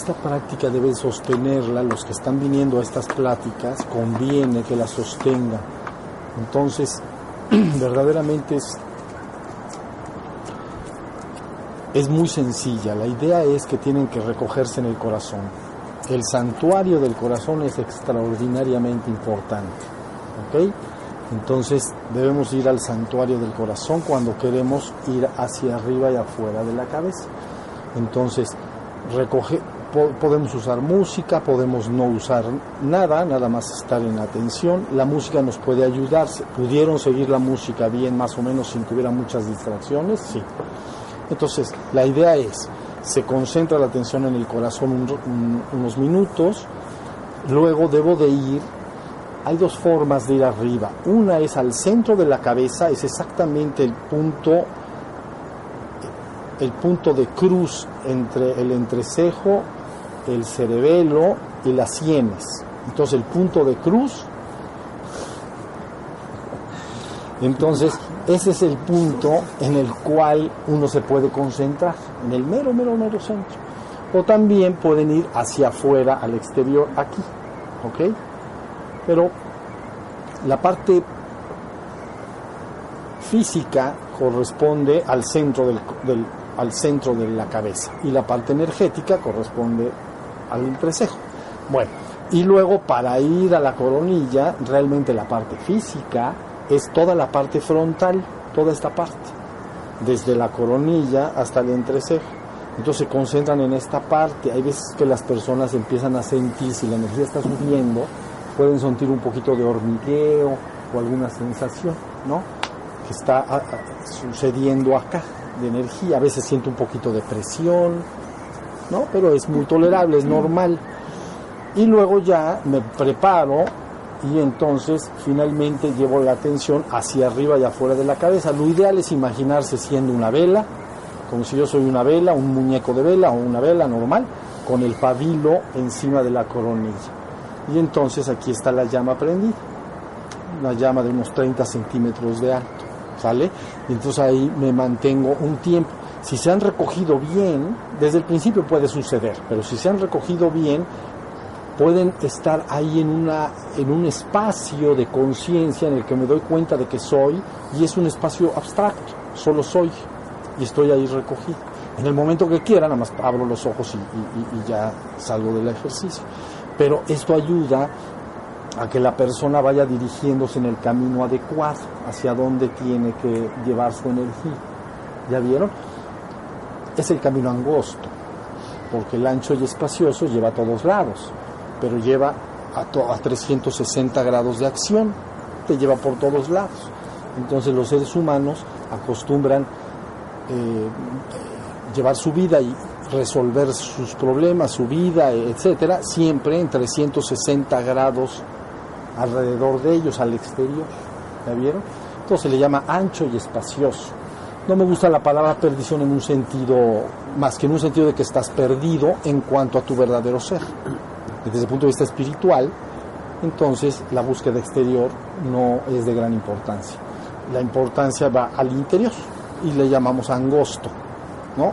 esta práctica debe sostenerla, los que están viniendo a estas pláticas, conviene que la sostengan. Entonces, verdaderamente es, es muy sencilla. La idea es que tienen que recogerse en el corazón. El santuario del corazón es extraordinariamente importante. ¿Ok? Entonces debemos ir al santuario del corazón cuando queremos ir hacia arriba y afuera de la cabeza. Entonces, podemos usar música, podemos no usar nada, nada más estar en atención. La música nos puede ayudar. ¿Pudieron seguir la música bien, más o menos, sin que hubiera muchas distracciones? Sí. Entonces, la idea es, se concentra la atención en el corazón unos minutos, luego debo de ir hay dos formas de ir arriba. Una es al centro de la cabeza, es exactamente el punto, el punto de cruz entre el entrecejo, el cerebelo y las sienes. Entonces el punto de cruz, entonces ese es el punto en el cual uno se puede concentrar, en el mero, mero, mero centro. O también pueden ir hacia afuera, al exterior, aquí. ¿Ok? Pero la parte física corresponde al centro, del, al centro de la cabeza y la parte energética corresponde al entrecejo. Bueno, y luego para ir a la coronilla, realmente la parte física es toda la parte frontal, toda esta parte, desde la coronilla hasta el entrecejo. Entonces se concentran en esta parte. Hay veces que las personas empiezan a sentir si la energía está subiendo, pueden sentir un poquito de hormigueo o alguna sensación, ¿no? Que está sucediendo acá de energía. A veces siento un poquito de presión, ¿no? Pero es muy tolerable, es normal. Y luego ya me preparo y entonces finalmente llevo la atención hacia arriba y afuera de la cabeza. Lo ideal es imaginarse siendo una vela, como si yo soy una vela, un muñeco de vela o una vela normal, con el pabilo encima de la coronilla y entonces aquí está la llama prendida, una llama de unos 30 centímetros de alto, ¿sale? Y entonces ahí me mantengo un tiempo. Si se han recogido bien, desde el principio puede suceder, pero si se han recogido bien, pueden estar ahí en, una, en un espacio de conciencia en el que me doy cuenta de que soy y es un espacio abstracto, solo soy y estoy ahí recogido. En el momento que quiera, nada más abro los ojos y, y ya salgo del ejercicio pero esto ayuda a que la persona vaya dirigiéndose en el camino adecuado, hacia donde tiene que llevar su energía. ¿Ya vieron? Es el camino angosto, porque el ancho y espacioso lleva a todos lados, pero lleva a, 360 grados de acción, te lleva por todos lados. Entonces los seres humanos acostumbran eh, llevar su vida y resolver sus problemas, su vida, etcétera, siempre en 360 grados alrededor de ellos, al exterior. ¿Ya vieron? Entonces se le llama ancho y espacioso. No me gusta la palabra perdición en un sentido, más que en un sentido de que estás perdido en cuanto a tu verdadero ser. Desde el punto de vista espiritual, entonces la búsqueda exterior no es de gran importancia. La importancia va al interior y le llamamos angosto, ¿no?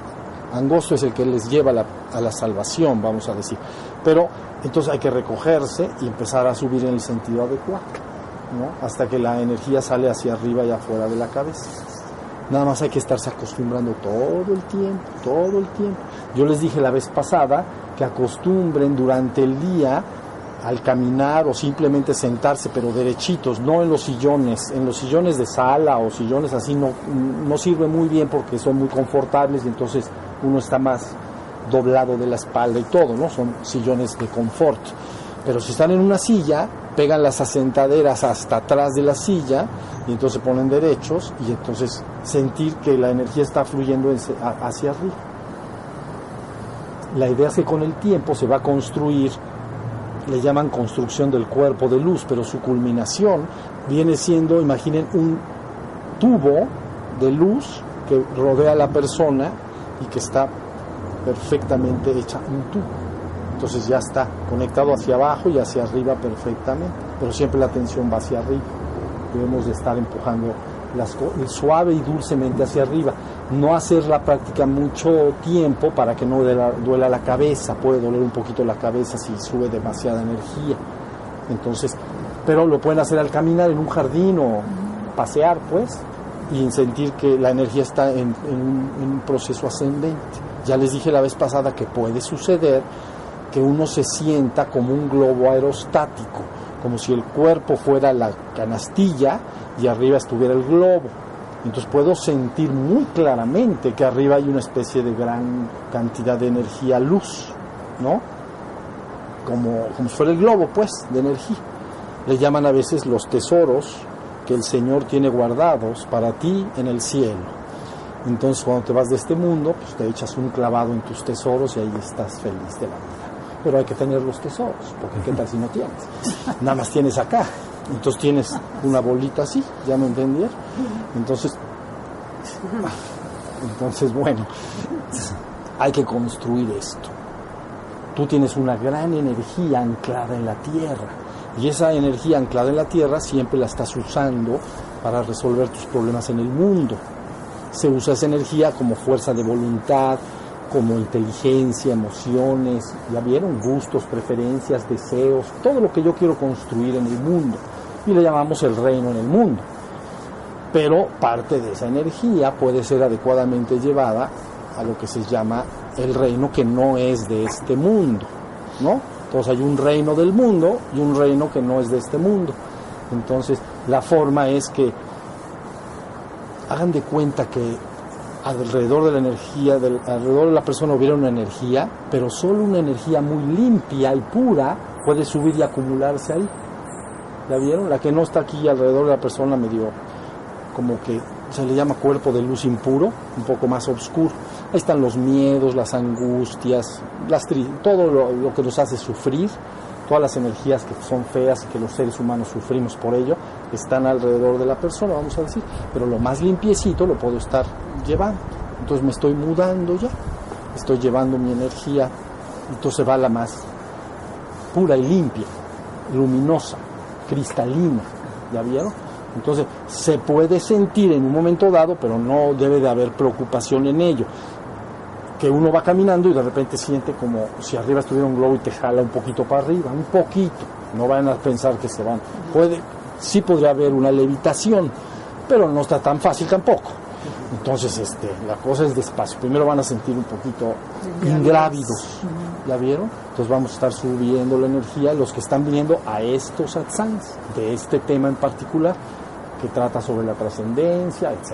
angosto es el que les lleva a la, salvación, vamos a decir. Pero entonces hay que recogerse y empezar a subir en el sentido adecuado, ¿no? hasta que la energía sale hacia arriba y afuera de la cabeza. Nada más hay que estarse acostumbrando todo el tiempo, todo el tiempo. Yo les dije la vez pasada que acostumbren durante el día al caminar o simplemente sentarse, pero derechitos, no en los sillones. En los sillones de sala o sillones así no, no sirve muy bien porque son muy confortables y entonces uno está más doblado de la espalda y todo, ¿no? Son sillones de confort. Pero si están en una silla, pegan las asentaderas hasta atrás de la silla y entonces ponen derechos y entonces sentir que la energía está fluyendo hacia arriba. La idea es que con el tiempo se va a construir, le llaman construcción del cuerpo de luz, pero su culminación viene siendo, imaginen, un tubo de luz que rodea a la persona y que está perfectamente hecha un tubo. Entonces ya está conectado hacia abajo y hacia arriba perfectamente, pero siempre la tensión va hacia arriba. Debemos de estar empujando las co- suave y dulcemente hacia arriba. No hacer la práctica mucho tiempo para que no duela, duela la cabeza. Puede doler un poquito la cabeza si sube demasiada energía. Entonces, pero lo pueden hacer al caminar en un jardín o pasear, pues, y sentir que la energía está en, en en un proceso ascendente. Ya les dije la vez pasada que puede suceder que uno se sienta como un globo aerostático, como si el cuerpo fuera la canastilla y arriba estuviera el globo. Entonces puedo sentir muy claramente que arriba hay una especie de gran cantidad de energía luz, ¿no? Como, como si fuera el globo, pues, de energía. Le llaman a veces los tesoros que el Señor tiene guardados para ti en el cielo. Entonces cuando te vas de este mundo, pues te echas un clavado en tus tesoros y ahí estás feliz de la vida. Pero hay que tener los tesoros, porque qué tal si no tienes. Nada más tienes acá. Entonces tienes una bolita así, ¿ya me entendieron? Entonces, entonces bueno, hay que construir esto. Tú tienes una gran energía anclada en la tierra y esa energía anclada en la tierra siempre la estás usando para resolver tus problemas en el mundo. Se usa esa energía como fuerza de voluntad, como inteligencia, emociones, ya vieron, gustos, preferencias, deseos, todo lo que yo quiero construir en el mundo. Y le llamamos el reino en el mundo. Pero parte de esa energía puede ser adecuadamente llevada a lo que se llama el reino que no es de este mundo, ¿no? Entonces hay un reino del mundo y un reino que no es de este mundo. Entonces la forma es que hagan de cuenta que alrededor de la energía, alrededor de la persona hubiera una energía, pero solo una energía muy limpia y pura puede subir y acumularse ahí. ¿La vieron? La que no está aquí alrededor de la persona medio como que se le llama cuerpo de luz impuro, un poco más oscuro. Ahí están los miedos, las angustias, las todo lo que nos hace sufrir, todas las energías que son feas y que los seres humanos sufrimos por ello, están alrededor de la persona, vamos a decir, pero lo más limpiecito lo puedo estar llevando. Entonces me estoy mudando ya, estoy llevando mi energía, entonces va la más pura y limpia, luminosa, cristalina, ¿ya vieron? Entonces se puede sentir en un momento dado, pero no debe de haber preocupación en ello. Que uno va caminando y de repente siente como si arriba estuviera un globo y te jala un poquito para arriba, un poquito. No vayan a pensar que se van. Puede, sí podría haber una levitación, pero no está tan fácil tampoco. Entonces, este, la cosa es despacio. Primero van a sentir un poquito ingrávidos. ¿Ya vieron? Entonces vamos a estar subiendo la energía los que están viniendo a estos satsangs de este tema en particular que trata sobre la trascendencia, etc.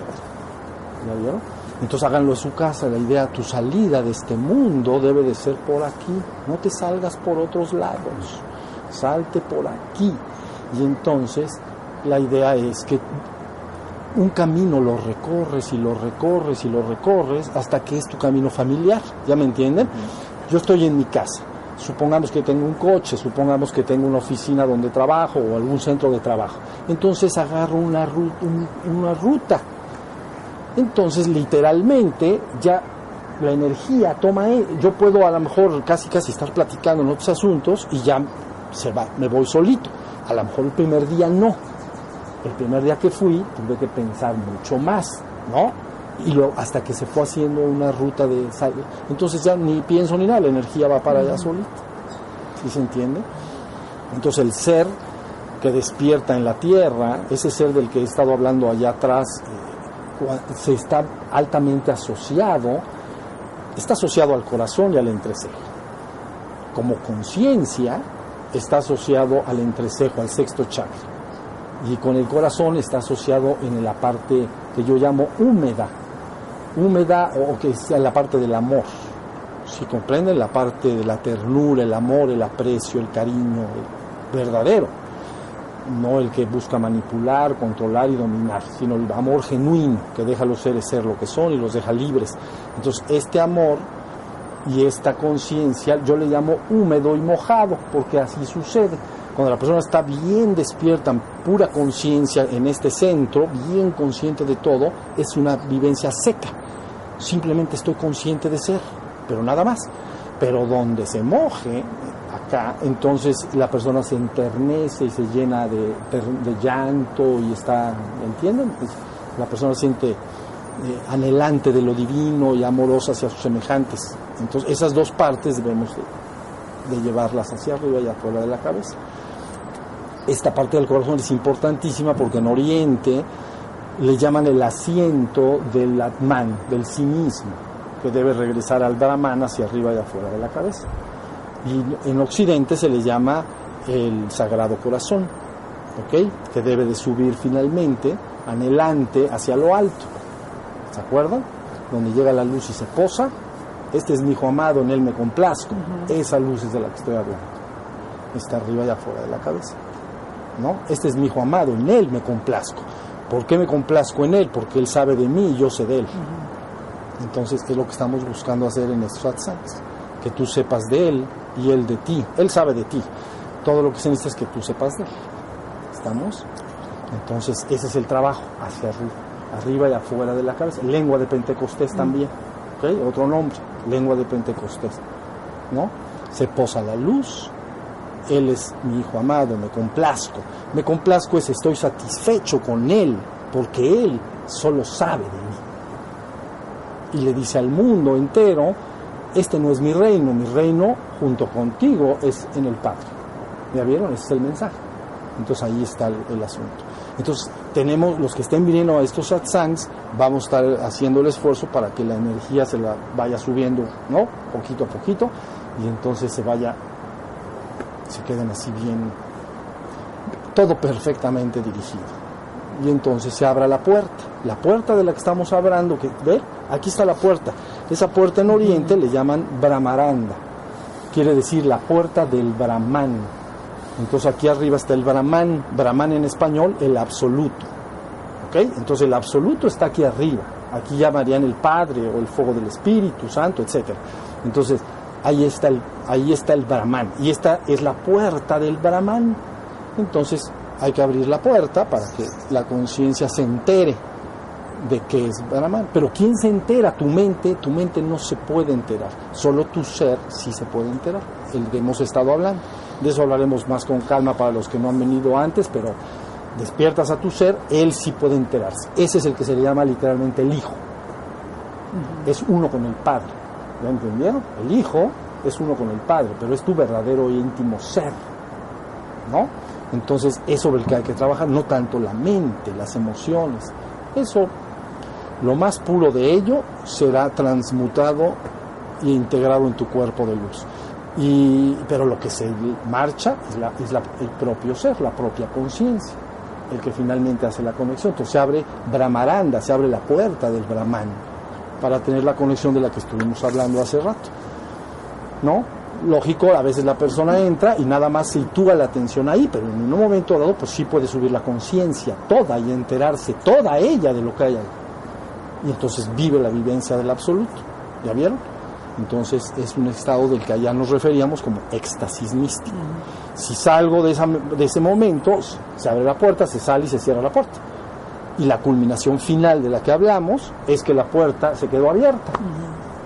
¿Ya vieron? Entonces háganlo en su casa. La idea, tu salida de este mundo debe de ser por aquí. No te salgas por otros lados. Salte por aquí. Y entonces la idea es que un camino lo recorres y lo recorres y lo recorres hasta que es tu camino familiar. ¿Ya me entienden? Yo estoy en mi casa. Supongamos que tengo un coche, supongamos que tengo una oficina donde trabajo o algún centro de trabajo. Entonces agarro una ruta, una ruta. Entonces literalmente ya la energía toma, e- yo puedo a lo mejor casi casi estar platicando en otros asuntos y ya se va, me voy solito. A lo mejor el primer día no, el primer día que fui tuve que pensar mucho más, ¿no? Y luego hasta que se fue haciendo una ruta de sal- entonces ya ni pienso ni nada, la energía va para allá solita. ¿Sí se entiende? Entonces el ser que despierta en la tierra, ese ser del que he estado hablando allá atrás, eh, se está altamente asociado, está asociado al corazón y al entrecejo. Como conciencia está asociado al entrecejo, al sexto chakra y con el corazón está asociado en la parte que yo llamo húmeda, húmeda o que es la parte del amor. Si comprenden la parte de la ternura, el amor, el aprecio, el cariño el verdadero, no el que busca manipular, controlar y dominar, sino el amor genuino que deja a los seres ser lo que son y los deja libres. Entonces, este amor y esta conciencia yo le llamo húmedo y mojado, porque así sucede. Cuando la persona está bien despierta, en pura conciencia en este centro, bien consciente de todo, es una vivencia seca. Simplemente estoy consciente de ser, pero nada más. Pero donde se moje, acá, entonces la persona se enternece y se llena de, de llanto y está, ¿entienden? La persona siente eh, anhelante de lo divino y amorosa hacia sus semejantes. Entonces, esas dos partes debemos de, de llevarlas hacia arriba y afuera de la cabeza. Esta parte del corazón es importantísima porque en Oriente le llaman el asiento del Atman, del sí mismo, que debe regresar al Brahman hacia arriba y afuera de la cabeza. Y en Occidente se le llama el Sagrado Corazón, ¿ok? Que debe de subir finalmente, anhelante, hacia lo alto. ¿Se acuerdan? Donde llega la luz y se posa. Este es mi hijo amado, en él me complazco. Esa luz es de la que estoy hablando. Está arriba y afuera de la cabeza. ¿No? Este es mi hijo amado, en él me complazco. ¿Por qué me complazco en él? Porque él sabe de mí y yo sé de él. Entonces, ¿qué es lo que estamos buscando hacer en estos satsangs? Que tú sepas de él y él de ti. Él sabe de ti. Todo lo que se necesita es que tú sepas de él. ¿Estamos? Entonces, ese es el trabajo, hacia arriba, arriba y afuera de la cabeza. Lengua de Pentecostés también. ¿ok? Otro nombre, lengua de Pentecostés. ¿No? Se posa la luz, él es mi hijo amado, me complazco. Me complazco es estoy satisfecho con Él, porque Él solo sabe de mí. Y le dice al mundo entero, este no es mi reino, mi reino junto contigo es en el Padre. ¿Ya vieron? Ese es el mensaje. Entonces ahí está el, asunto. Entonces tenemos, los que estén viniendo a estos satsangs, vamos a estar haciendo el esfuerzo para que la energía se la vaya subiendo, ¿no? Poquito a poquito, y entonces se vaya se queden así bien, todo perfectamente dirigido. Y entonces se abra la puerta, la puerta de la que estamos hablando, ver, aquí está la puerta. Esa puerta en Oriente le llaman Brahmaranda, quiere decir la puerta del Brahman. Entonces aquí arriba está el Brahman, Brahman en español, el absoluto. ¿Ok? Entonces el absoluto está aquí arriba. Aquí llamarían el Padre o el fuego del Espíritu Santo, etc. Entonces, ahí está el, ahí está el Brahman y esta es la puerta del Brahman. Entonces hay que abrir la puerta para que la conciencia se entere de qué es Brahman. Pero ¿quién se entera? Tu mente, tu mente no se puede enterar. Solo tu ser sí se puede enterar. El que hemos estado hablando. De eso hablaremos más con calma para los que no han venido antes, pero despiertas a tu ser, él sí puede enterarse. Ese es el que se le llama literalmente el hijo. Es uno con el padre. ¿Ya entendieron? El Hijo es uno con el Padre, pero es tu verdadero e íntimo ser. ¿No? Entonces es sobre el que hay que trabajar, no tanto la mente, las emociones. Eso, lo más puro de ello será transmutado e integrado en tu cuerpo de luz. Y, pero lo que se marcha es, el propio ser, la propia conciencia, el que finalmente hace la conexión. Entonces se abre Brahmaranda, se abre la puerta del Brahman para tener la conexión de la que estuvimos hablando hace rato. ¿No? Lógico, a veces la persona entra y nada más sitúa la atención ahí, pero en un momento dado, pues sí puede subir la conciencia toda y enterarse toda ella de lo que hay ahí. Y entonces vive la vivencia del absoluto. ¿Ya vieron? Entonces es un estado del que allá nos referíamos como éxtasis místico. Si salgo de, esa, de ese momento, se abre la puerta, se sale y se cierra la puerta y la culminación final de la que hablamos es que la puerta se quedó abierta.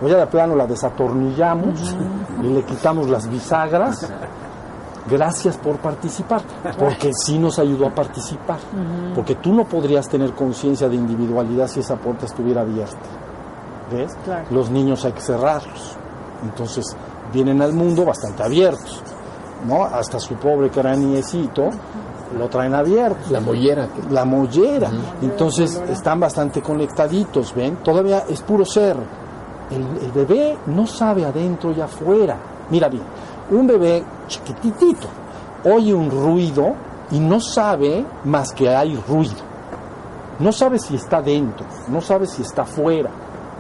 O ya de plano la desatornillamos y le quitamos las bisagras. Gracias por participar, porque sí nos ayudó a participar. Uh -huh. Porque tú no podrías tener conciencia de individualidad si esa puerta estuviera abierta. ¿Ves? Claro. Los niños hay que cerrarlos. Entonces vienen al mundo bastante abiertos. ¿no? Hasta su pobre craniecito lo traen abierto. La mollera. La mollera. Uh -huh. Entonces están bastante conectaditos, ¿ven? Todavía es puro ser. El, el, bebé no sabe adentro y afuera. Mira bien, un bebé chiquitito oye un ruido y no sabe más que hay ruido. No sabe si está dentro, no sabe si está afuera.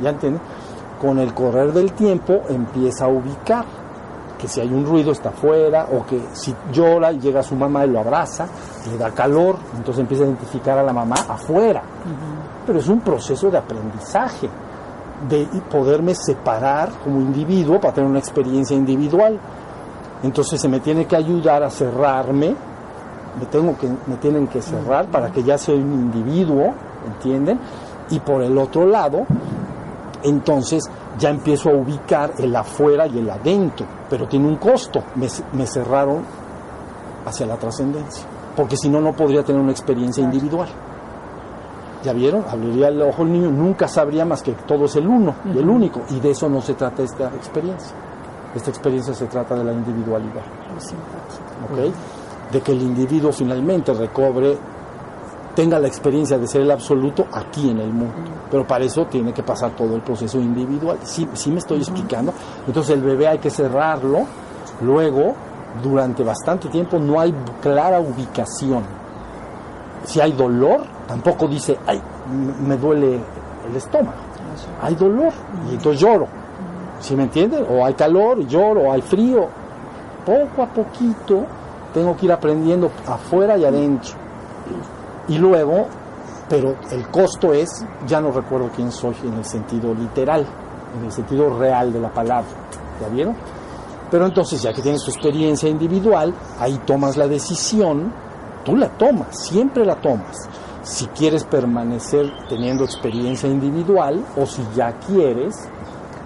¿Ya entienden? Con el correr del tiempo empieza a ubicar que si hay un ruido está afuera, o que si llora y llega su mamá y lo abraza, le da calor, entonces empieza a identificar a la mamá afuera. Uh -huh. Pero es un proceso de aprendizaje, de poderme separar como individuo para tener una experiencia individual. Entonces se me tiene que ayudar a cerrarme, me, tengo que, me tienen que cerrar para que ya sea un individuo, ¿entienden? Y por el otro lado, entonces ya empiezo a ubicar el afuera y el adentro, pero tiene un costo. Me, me cerraron hacia la trascendencia, porque si no, no podría tener una experiencia individual. ¿Ya vieron? Abriría el ojo el niño, nunca sabría más que todo es el uno y el único. Y de eso no se trata esta experiencia. Esta experiencia se trata de la individualidad. ¿Ok? De que el individuo finalmente recobre, tenga la experiencia de ser el absoluto aquí en el mundo. Pero para eso tiene que pasar todo el proceso individual. Sí, sí me estoy explicando. Entonces el bebé hay que cerrarlo. Luego, durante bastante tiempo, no hay clara ubicación. Si hay dolor, tampoco dice, ay, me duele el estómago. Hay dolor y entonces lloro. ¿Sí me entienden? O hay calor lloro, o hay frío. Poco a poquito tengo que ir aprendiendo afuera y adentro. Y luego, pero el costo es, ya no recuerdo quién soy en el sentido literal, en el sentido real de la palabra. ¿Ya vieron? Pero entonces, ya que tienes tu experiencia individual, ahí tomas la decisión, tú la tomas, siempre la tomas si quieres permanecer teniendo experiencia individual o si ya quieres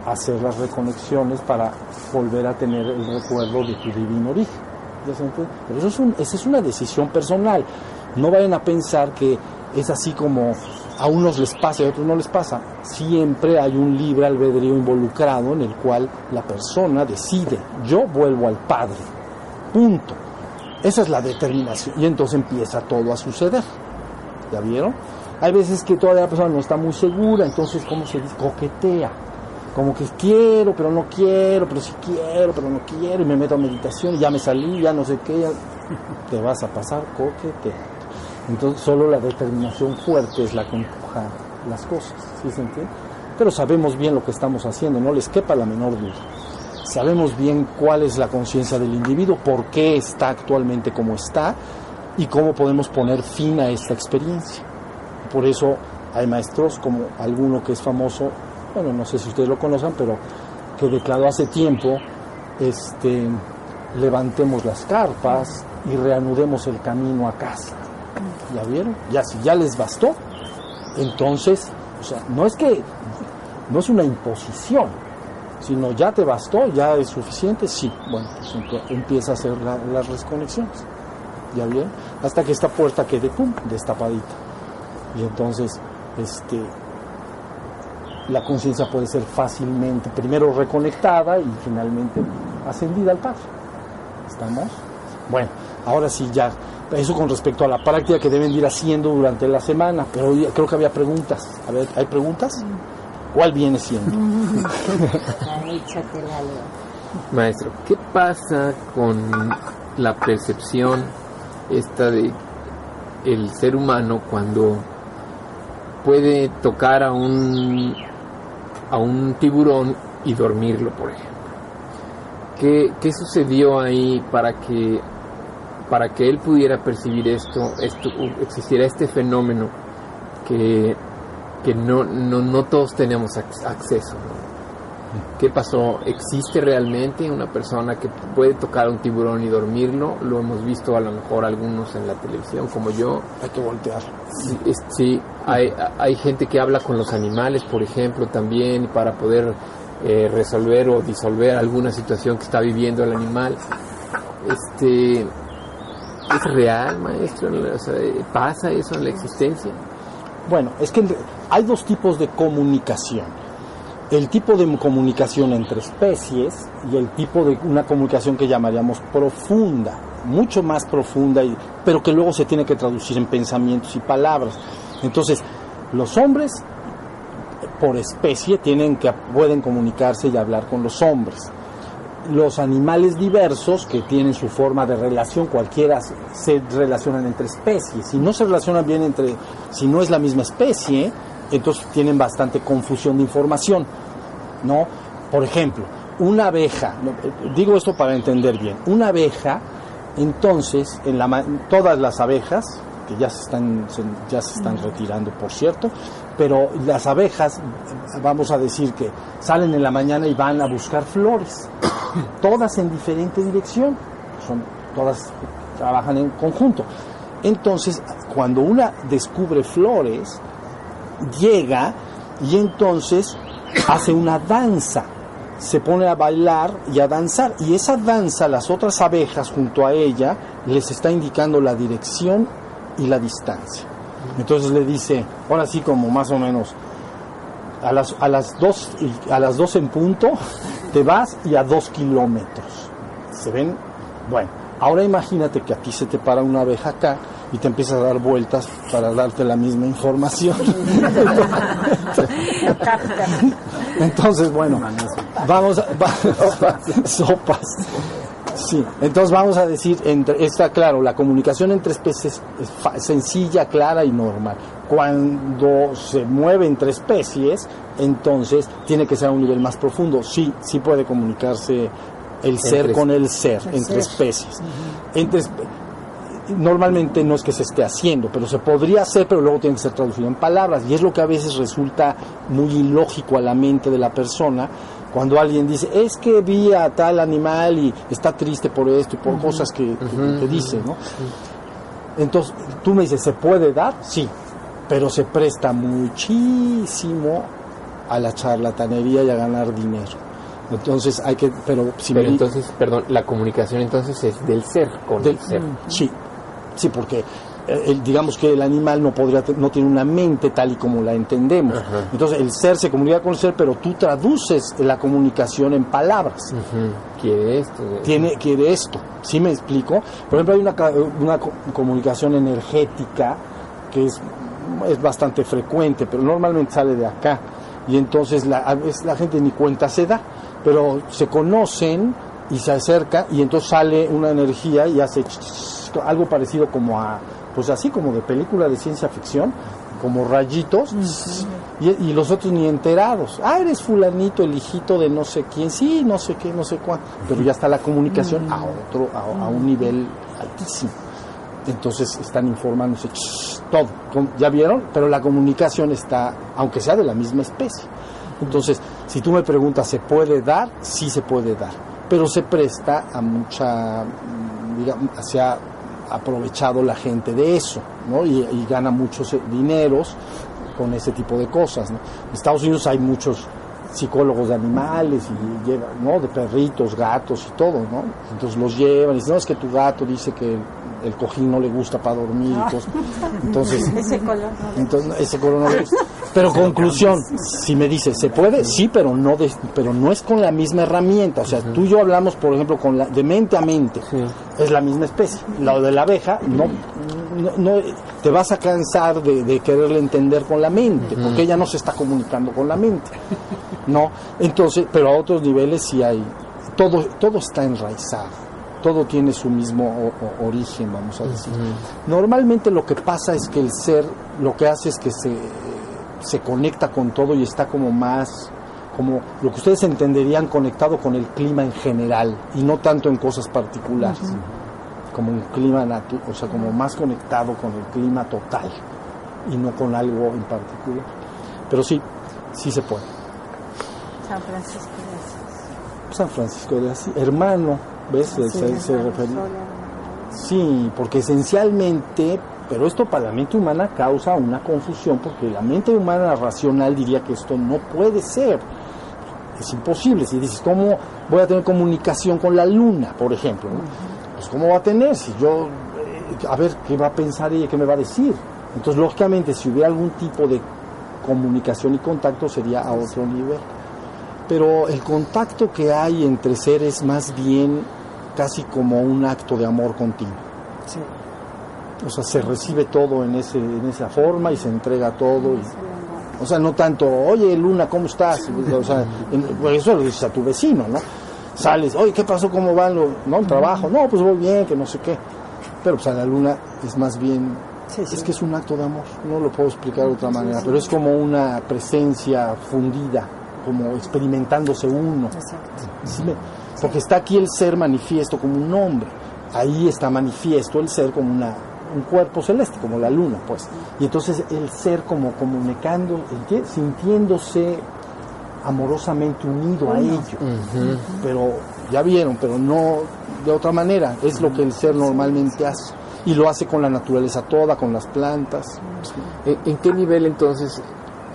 hacer las reconexiones para volver a tener el recuerdo de tu divino origen. Pero eso es un, esa es una decisión personal. No vayan a pensar que es así como a unos les pasa y a otros no les pasa. Siempre hay un libre albedrío involucrado en el cual la persona decide, yo vuelvo al Padre. Punto. Esa es la determinación. Y entonces empieza todo a suceder. ¿Ya vieron? Hay veces que todavía la persona no está muy segura, entonces, ¿cómo se dice? Coquetea. Como que quiero, pero no quiero, pero sí quiero, pero no quiero, y me meto a meditación, ya me salí, ya no sé qué, te vas a pasar coquetea. Entonces, solo la determinación fuerte es la que empuja las cosas, ¿sí se entiende? Pero sabemos bien lo que estamos haciendo, no les quepa la menor duda. Sabemos bien cuál es la conciencia del individuo, por qué está actualmente como está, y cómo podemos poner fin a esta experiencia. Por eso hay maestros como alguno que es famoso, bueno, no sé si ustedes lo conocen, pero que declaró hace tiempo, este, levantemos las carpas y reanudemos el camino a casa. ¿Ya vieron? Ya si ya les bastó, entonces, o sea, no es que, no es una imposición, sino ya te bastó, ya es suficiente, sí, bueno, pues empieza a hacer las desconexiones. ¿ya bien? Hasta que esta puerta quede, pum, destapadita. Y entonces, este, la conciencia puede ser fácilmente, primero reconectada y finalmente ascendida al Padre. ¿Estamos? Bueno, ahora sí ya, eso con respecto a la práctica que deben ir haciendo durante la semana, pero creo que había preguntas. A ver, ¿hay preguntas? ¿Cuál viene siendo? Maestro, ¿qué pasa con la percepción esta de el ser humano cuando puede tocar a un a un tiburón y dormirlo, por ejemplo. ¿Qué, qué sucedió ahí para que para que él pudiera percibir esto, esto existiera este fenómeno que, que no, no, no todos tenemos acceso? ¿Qué pasó? ¿Existe realmente una persona que puede tocar a un tiburón y dormirlo? Lo hemos visto a lo mejor algunos en la televisión, como yo. Hay que voltear. Sí, hay, hay gente que habla con los animales, por ejemplo, también para poder eh, resolver o disolver alguna situación que está viviendo el animal. Este, ¿Es real, maestro? ¿Pasa eso en la existencia? Bueno, es que hay dos tipos de comunicación el tipo de comunicación entre especies y el tipo de una comunicación que llamaríamos profunda, mucho más profunda, y, pero que luego se tiene que traducir en pensamientos y palabras. Entonces, los hombres por especie tienen que pueden comunicarse y hablar con los hombres. Los animales diversos que tienen su forma de relación, cualquiera se relacionan entre especies. Si no se relacionan bien entre, si no es la misma especie, entonces tienen bastante confusión de información. ¿No? Por ejemplo, una abeja, digo esto para entender bien, una abeja, entonces, en la, todas las abejas, que ya se están, ya se están retirando, por cierto, pero las abejas, vamos a decir que salen en la mañana y van a buscar flores, todas en diferente dirección, son, todas trabajan en conjunto. Entonces, cuando una descubre flores, llega y entonces hace una danza, se pone a bailar y a danzar. Y esa danza, las otras abejas junto a ella, les está indicando la dirección y la distancia. Entonces le dice, ahora sí como más o menos, a las, a las dos a las dos en punto te vas y a dos kilómetros. ¿Se ven? Bueno, ahora imagínate que a ti se te para una abeja acá y te empieza a dar vueltas para darte la misma información. Entonces, bueno, vamos a, va- sopas. Sí, entonces vamos a decir, entre, está claro, la comunicación entre especies es fa- sencilla, clara y normal. Cuando se mueve entre especies, entonces tiene que ser a un nivel más profundo. Sí, sí puede comunicarse el ser Entre- con el ser, El entre ser. especies. Entre espe- normalmente no es que se esté haciendo, pero se podría hacer, pero luego tiene que ser traducido en palabras. Y es lo que a veces resulta muy ilógico a la mente de la persona cuando alguien dice, es que vi a tal animal y está triste por esto y por cosas que, que- dice, ¿no? Entonces, tú me dices, ¿se puede dar? Sí, pero se presta muchísimo a la charlatanería y a ganar dinero. Entonces hay que, pero si Pero me- entonces, perdón, la comunicación entonces es del ser con del- el ser. Sí, sí, porque eh, el- digamos que el animal no podría no tiene una mente tal y como la entendemos. Ajá. Entonces el ser se comunica con el ser, pero tú traduces la comunicación en palabras. Quiere esto. de- Tiene quiere esto. ¿Sí me explico? Por ejemplo, hay una, una co- comunicación energética que es, es bastante frecuente, pero normalmente sale de acá. Y entonces la, a veces la gente ni cuenta se da, pero se conocen y se acerca y entonces sale una energía y hace algo parecido como a, pues así como de película de ciencia ficción, como rayitos, y, y los otros ni enterados. Ah, eres fulanito, el hijito de no sé quién, sí, no sé qué, no sé cuánto. Pero ya está la comunicación a otro, a, a un nivel altísimo. Entonces están informándose todo. ¿Ya vieron? Pero la comunicación está, aunque sea de la misma especie. Entonces, si tú me preguntas, ¿se puede dar? Sí se puede dar. Pero se presta a mucha, mm, digamos, se ha aprovechado la gente de eso, ¿no? Y, y gana muchos eh, dineros con ese tipo de cosas, ¿no? En Estados Unidos hay muchos psicólogos de animales y llevan, ¿no? De perritos, gatos y todo, ¿no? Entonces los llevan y dicen, no, es que tu gato dice que el, cojín no le gusta para dormir y cosas. Entonces, Ese color no le entonces, no, ese color no le gusta. Pero conclusión, si me dices, ¿se puede? Sí, pero no de- pero no es con la misma herramienta. O sea, tú y yo hablamos, por ejemplo, con la, de mente a mente. Sí. Es la misma especie. Lo de la abeja, no, no, no- te vas a cansar de, de quererle entender con la mente, porque ella no se está comunicando con la mente. No, entonces, pero a otros niveles sí hay, todo, todo está enraizado, todo tiene su mismo o- o- origen, vamos a decir. Normalmente lo que pasa es que el ser lo que hace es que se, se conecta con todo y está como más, como lo que ustedes entenderían conectado con el clima en general y no tanto en cosas particulares, como un clima natu o sea, como más conectado con el clima total y no con algo en particular. Pero sí, sí se puede. San Francisco de Asís. San Francisco de Asís, hermano, ¿ves? Sí, se- refería-. Sí, porque esencialmente, pero esto para la mente humana causa una confusión, porque la mente humana racional diría que esto no puede ser. Es imposible. Si dices, ¿cómo voy a tener comunicación con la luna, por ejemplo? no? Pues, ¿cómo va a tener? Si yo, eh, a ver, ¿qué va a pensar ella? ¿Qué me va a decir? Entonces, lógicamente, si hubiera algún tipo de comunicación y contacto, sería a otro nivel. Pero el contacto que hay entre seres más bien casi como un acto de amor continuo. Sí. O sea, se recibe todo en, ese, en esa forma y se entrega todo. y- o sea, no tanto, oye Luna, ¿cómo estás? O sea, en- pues eso lo dices a tu vecino, ¿no? Sales, oye, ¿qué pasó? ¿Cómo van? lo- ¿No? ¿El trabajo? No, pues voy bien, que no sé qué. Pero pues a la Luna es más bien, Sí, sí. es que es un acto de amor, no lo puedo explicar de otra manera, pero es como una presencia fundida, como experimentándose uno. Exacto. ¿Sí me- Porque está aquí el ser manifiesto como un hombre. Ahí está manifiesto el ser como una, un cuerpo celeste, como la luna, pues. Y entonces el ser como comunicando, sintiéndose amorosamente unido a ello. Pero ya vieron, pero no de otra manera. Es lo que el ser normalmente hace. Y lo hace con la naturaleza toda, con las plantas. ¿En, en qué nivel entonces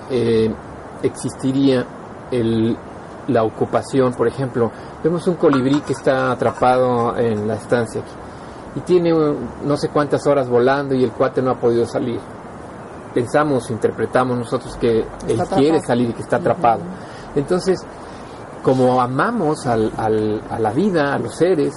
eh, existiría el, la ocupación? Por ejemplo, vemos un colibrí que está atrapado en la estancia aquí y tiene no sé cuántas horas volando y el cuate no ha podido salir. pensamos, interpretamos nosotros que él atrapado. quiere salir y que está atrapado. Entonces, como amamos al- al- a la vida, a los seres,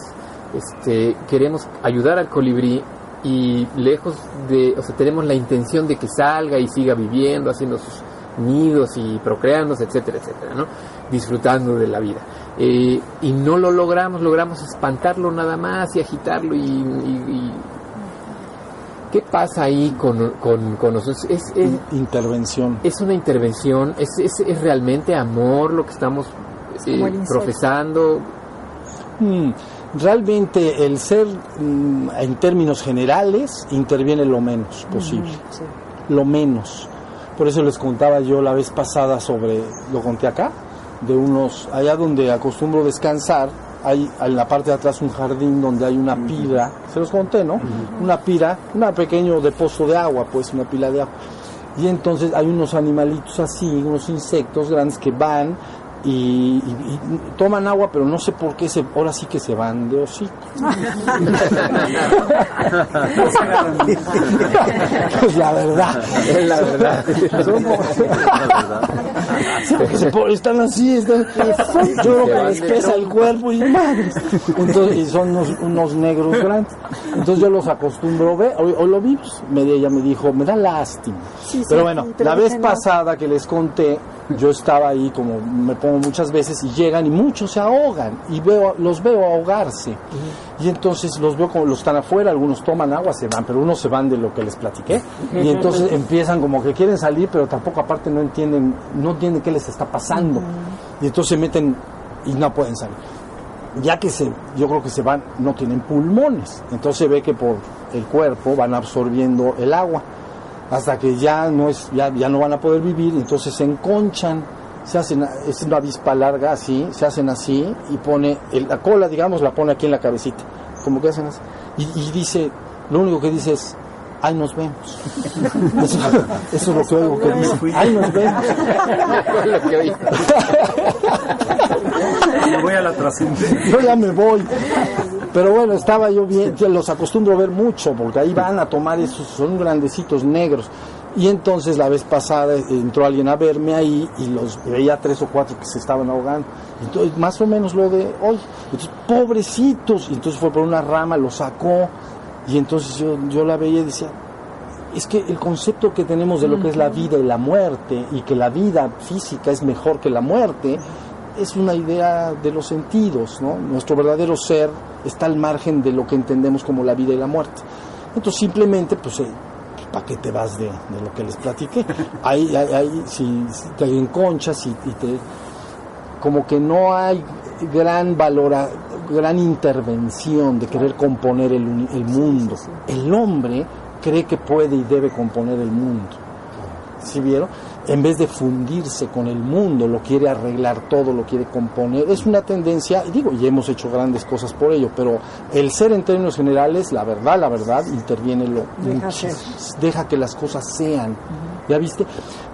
este, queremos ayudar al colibrí y lejos de, o sea, tenemos la intención de que salga y siga viviendo, haciendo sus nidos y procreándose, etcétera, etcétera, ¿no? Disfrutando de la vida. Eh, y no lo logramos, logramos espantarlo nada más y agitarlo y... y- y- ¿Qué pasa ahí con, con, con nosotros? Es, es, In- Intervención. es una intervención, es, es, es realmente amor lo que estamos eh, profesando. Mm, Realmente el ser, mm, en términos generales, interviene lo menos posible. Sí. Lo menos. Por eso les contaba yo la vez pasada sobre, lo conté acá, de unos, allá donde acostumbro descansar, hay en la parte de atrás un jardín donde hay una pila, se los conté, ¿no? Una pila, un pequeño depósito de agua, pues una pila de agua. Y entonces hay unos animalitos así, unos insectos grandes que van y, y- y toman agua, pero no sé por qué, se, ahora sí que se van de hocico. pues la verdad. Es la verdad. Se po- están así, están, yo creo que les pesa el cuerpo y madres. Entonces, y son unos, unos negros grandes. Entonces yo los acostumbro ver, hoy, hoy lo vimos, me, ella me dijo, me da lástima. Sí, Pero sí, bueno, la vez pasada que les conté, yo estaba ahí como me pongo muchas veces y llegan y muchos se ahogan y veo los veo ahogarse. Y entonces los veo como los están afuera, algunos toman agua, se van, pero unos se van de lo que les platiqué. Y entonces empiezan como que quieren salir, pero tampoco aparte no entienden, no entienden qué les está pasando. Y entonces se meten y no pueden salir. Ya que se, yo creo que se van, no tienen pulmones. Entonces se ve que por el cuerpo van absorbiendo el agua hasta que ya no es ya, ya no van a poder vivir entonces se enconchan se hacen es una avispa larga así se hacen así y pone el- la cola digamos la pone aquí en la cabecita como que hacen así y, y dice lo único que dice es ahí nos vemos eso, eso es lo que oigo que dice ahí nos vemos. Me voy a la trascendencia. yo ya me voy. Pero bueno, estaba yo bien, los acostumbro a ver mucho, porque ahí van a tomar esos, son grandecitos negros. Y entonces la vez pasada entró alguien a verme ahí y los veía tres o cuatro que se estaban ahogando. Entonces, más o menos lo de hoy. Entonces, pobrecitos. Y entonces fue por una rama, lo sacó. Y entonces yo, yo la veía y decía, es que el concepto que tenemos de lo que es la vida y la muerte, y que la vida física es mejor que la muerte, es una idea de los sentidos, ¿no? Nuestro verdadero ser está al margen de lo que entendemos como la vida y la muerte. Entonces simplemente, pues, ¿para qué te vas de, de lo que les platiqué? Ahí, ahí, si, si te enconchas y, y te... Como que no hay gran valora, gran intervención de querer componer el, el mundo. El hombre cree que puede y debe componer el mundo. ¿Sí vieron? En vez de fundirse con el mundo, lo quiere arreglar todo, lo quiere componer. Es una tendencia, y digo, y hemos hecho grandes cosas por ello, pero el ser en términos generales, la verdad, la verdad, interviene lo Deja ser. deja que las cosas sean. ¿Ya viste?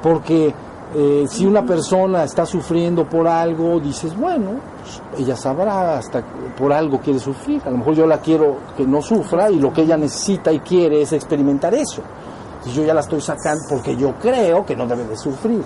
Porque eh, si una persona está sufriendo por algo, dices, bueno, pues, ella sabrá hasta por algo quiere sufrir. A lo mejor yo la quiero que no sufra y lo que ella necesita y quiere es experimentar eso. Y yo ya la estoy sacando porque yo creo que no debe de sufrir.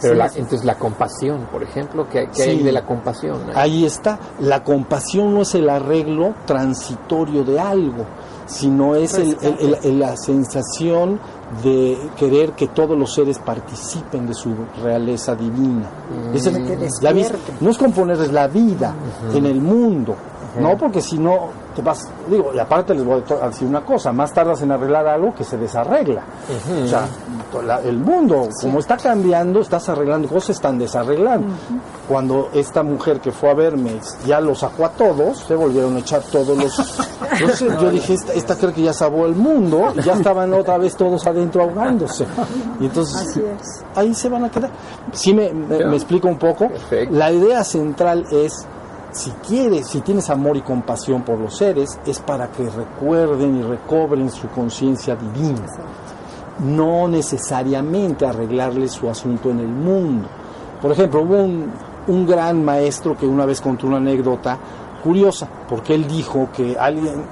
Pero Sí, la- entonces la compasión, por ejemplo, ¿qué, qué Sí. hay de la compasión? Ahí está. La compasión no es el arreglo transitorio de algo, sino es el- el- el- el- la sensación de querer que todos los seres participen de su realeza divina. Ese- Que ya viste, despierten. no es componerles la vida en el mundo, no porque si no te vas, digo, y aparte les voy a decir una cosa, más tardas en arreglar algo que se desarregla. O sea, la- el mundo, como está cambiando, estás arreglando cosas, están desarreglando. Cuando esta mujer que fue a verme ya lo sacó a todos, se volvieron a echar todos los... Entonces yo dije, esta, esta creo que ya salvó el mundo, y ya estaban otra vez todos adentro ahogándose. Y entonces Así es. ahí se van a quedar. Sí me, me- explico un poco. Perfecto. La idea central es, si quieres, si tienes amor y compasión por los seres, es para que recuerden y recobren su conciencia divina. No necesariamente arreglarles su asunto en el mundo. Por ejemplo, hubo un, un gran maestro que una vez contó una anécdota curiosa, porque él dijo que alguien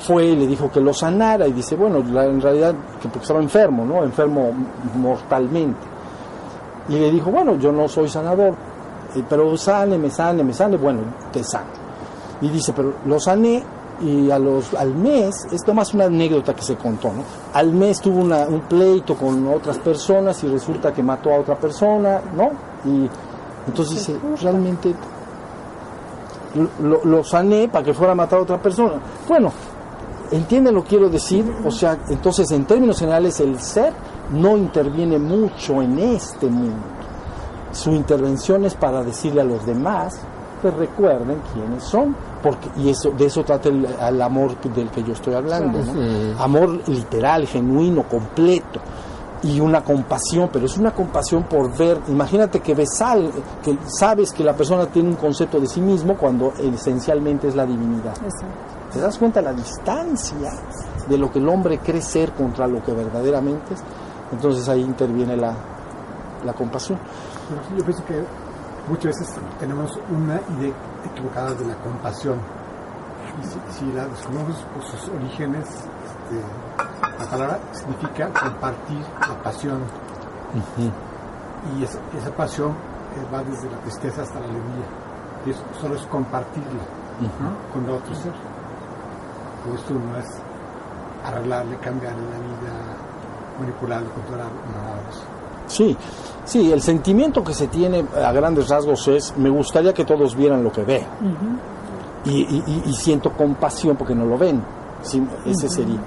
fue y le dijo que lo sanara y dice, bueno, en realidad que porque estaba enfermo, ¿no? Enfermo mortalmente. Y le dijo, bueno, yo no soy sanador, pero sane, me sane, me sane, bueno, te sano. Y dice, pero lo sané y a los, al mes, esto más una anécdota que se contó, ¿no? Al mes tuvo una- un pleito con otras personas y resulta que mató a otra persona, ¿no? Y entonces dice, realmente lo, lo- lo sané para que fuera a matar a otra persona. Bueno, entiende lo que quiero decir, o sea, entonces en términos generales el ser no interviene mucho en este mundo. Su intervención es para decirle a los demás que recuerden quiénes son, porque y eso de eso trata el, el amor del que yo estoy hablando. Amor literal, genuino, completo y una compasión, pero es una compasión por ver, imagínate que ves al, que sabes que la persona tiene un concepto de sí mismo cuando esencialmente es la divinidad. ¿Te das cuenta la distancia de lo que el hombre cree ser contra lo que verdaderamente es? Entonces ahí interviene la, la compasión. Yo pienso que muchas veces tenemos una idea equivocada de la compasión. Y si, si la descubrimos por sus orígenes, este, la palabra significa compartir la pasión. Y esa, esa pasión eh, va desde la tristeza hasta la alegría. Y eso solo es compartirla con el otro ser. Por esto no es arreglarle, cambiarle la vida, manipularlo, controlarlo, no. Sí, sí, el sentimiento que se tiene a grandes rasgos es, me gustaría que todos vieran lo que veo. y, y- y- y siento compasión porque no lo ven. Sí, ese sería.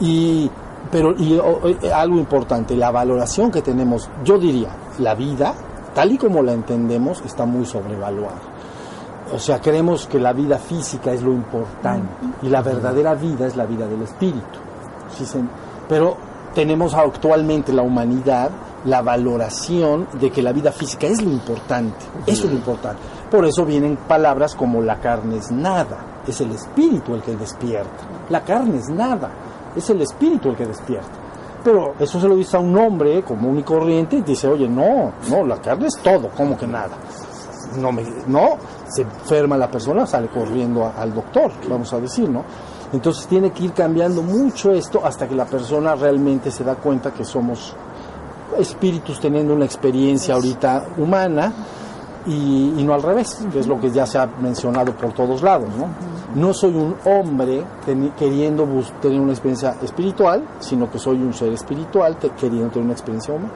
Y, pero y, o- o- algo importante, la valoración que tenemos, yo diría, la vida, tal y como la entendemos, está muy sobrevaluada. O sea, creemos que la vida física es lo importante y la verdadera vida es la vida del espíritu. Sí se- pero tenemos actualmente la humanidad la valoración de que la vida física es lo importante. Eso es lo importante. Por eso vienen palabras como la carne es nada. Es el espíritu el que despierta. La carne es nada. Es el espíritu el que despierta. Pero eso se lo dice a un hombre común y corriente y dice, oye, no, no, la carne es todo, como que nada no, me, no, se enferma la persona, sale corriendo a- al doctor, vamos a decir, ¿no? Entonces tiene que ir cambiando mucho esto hasta que la persona realmente se da cuenta que somos espíritus teniendo una experiencia ahorita humana y, y no al revés, que es lo que ya se ha mencionado por todos lados, ¿no? No soy un hombre teni- queriendo tener una experiencia espiritual, sino que soy un ser espiritual te- queriendo tener una experiencia humana.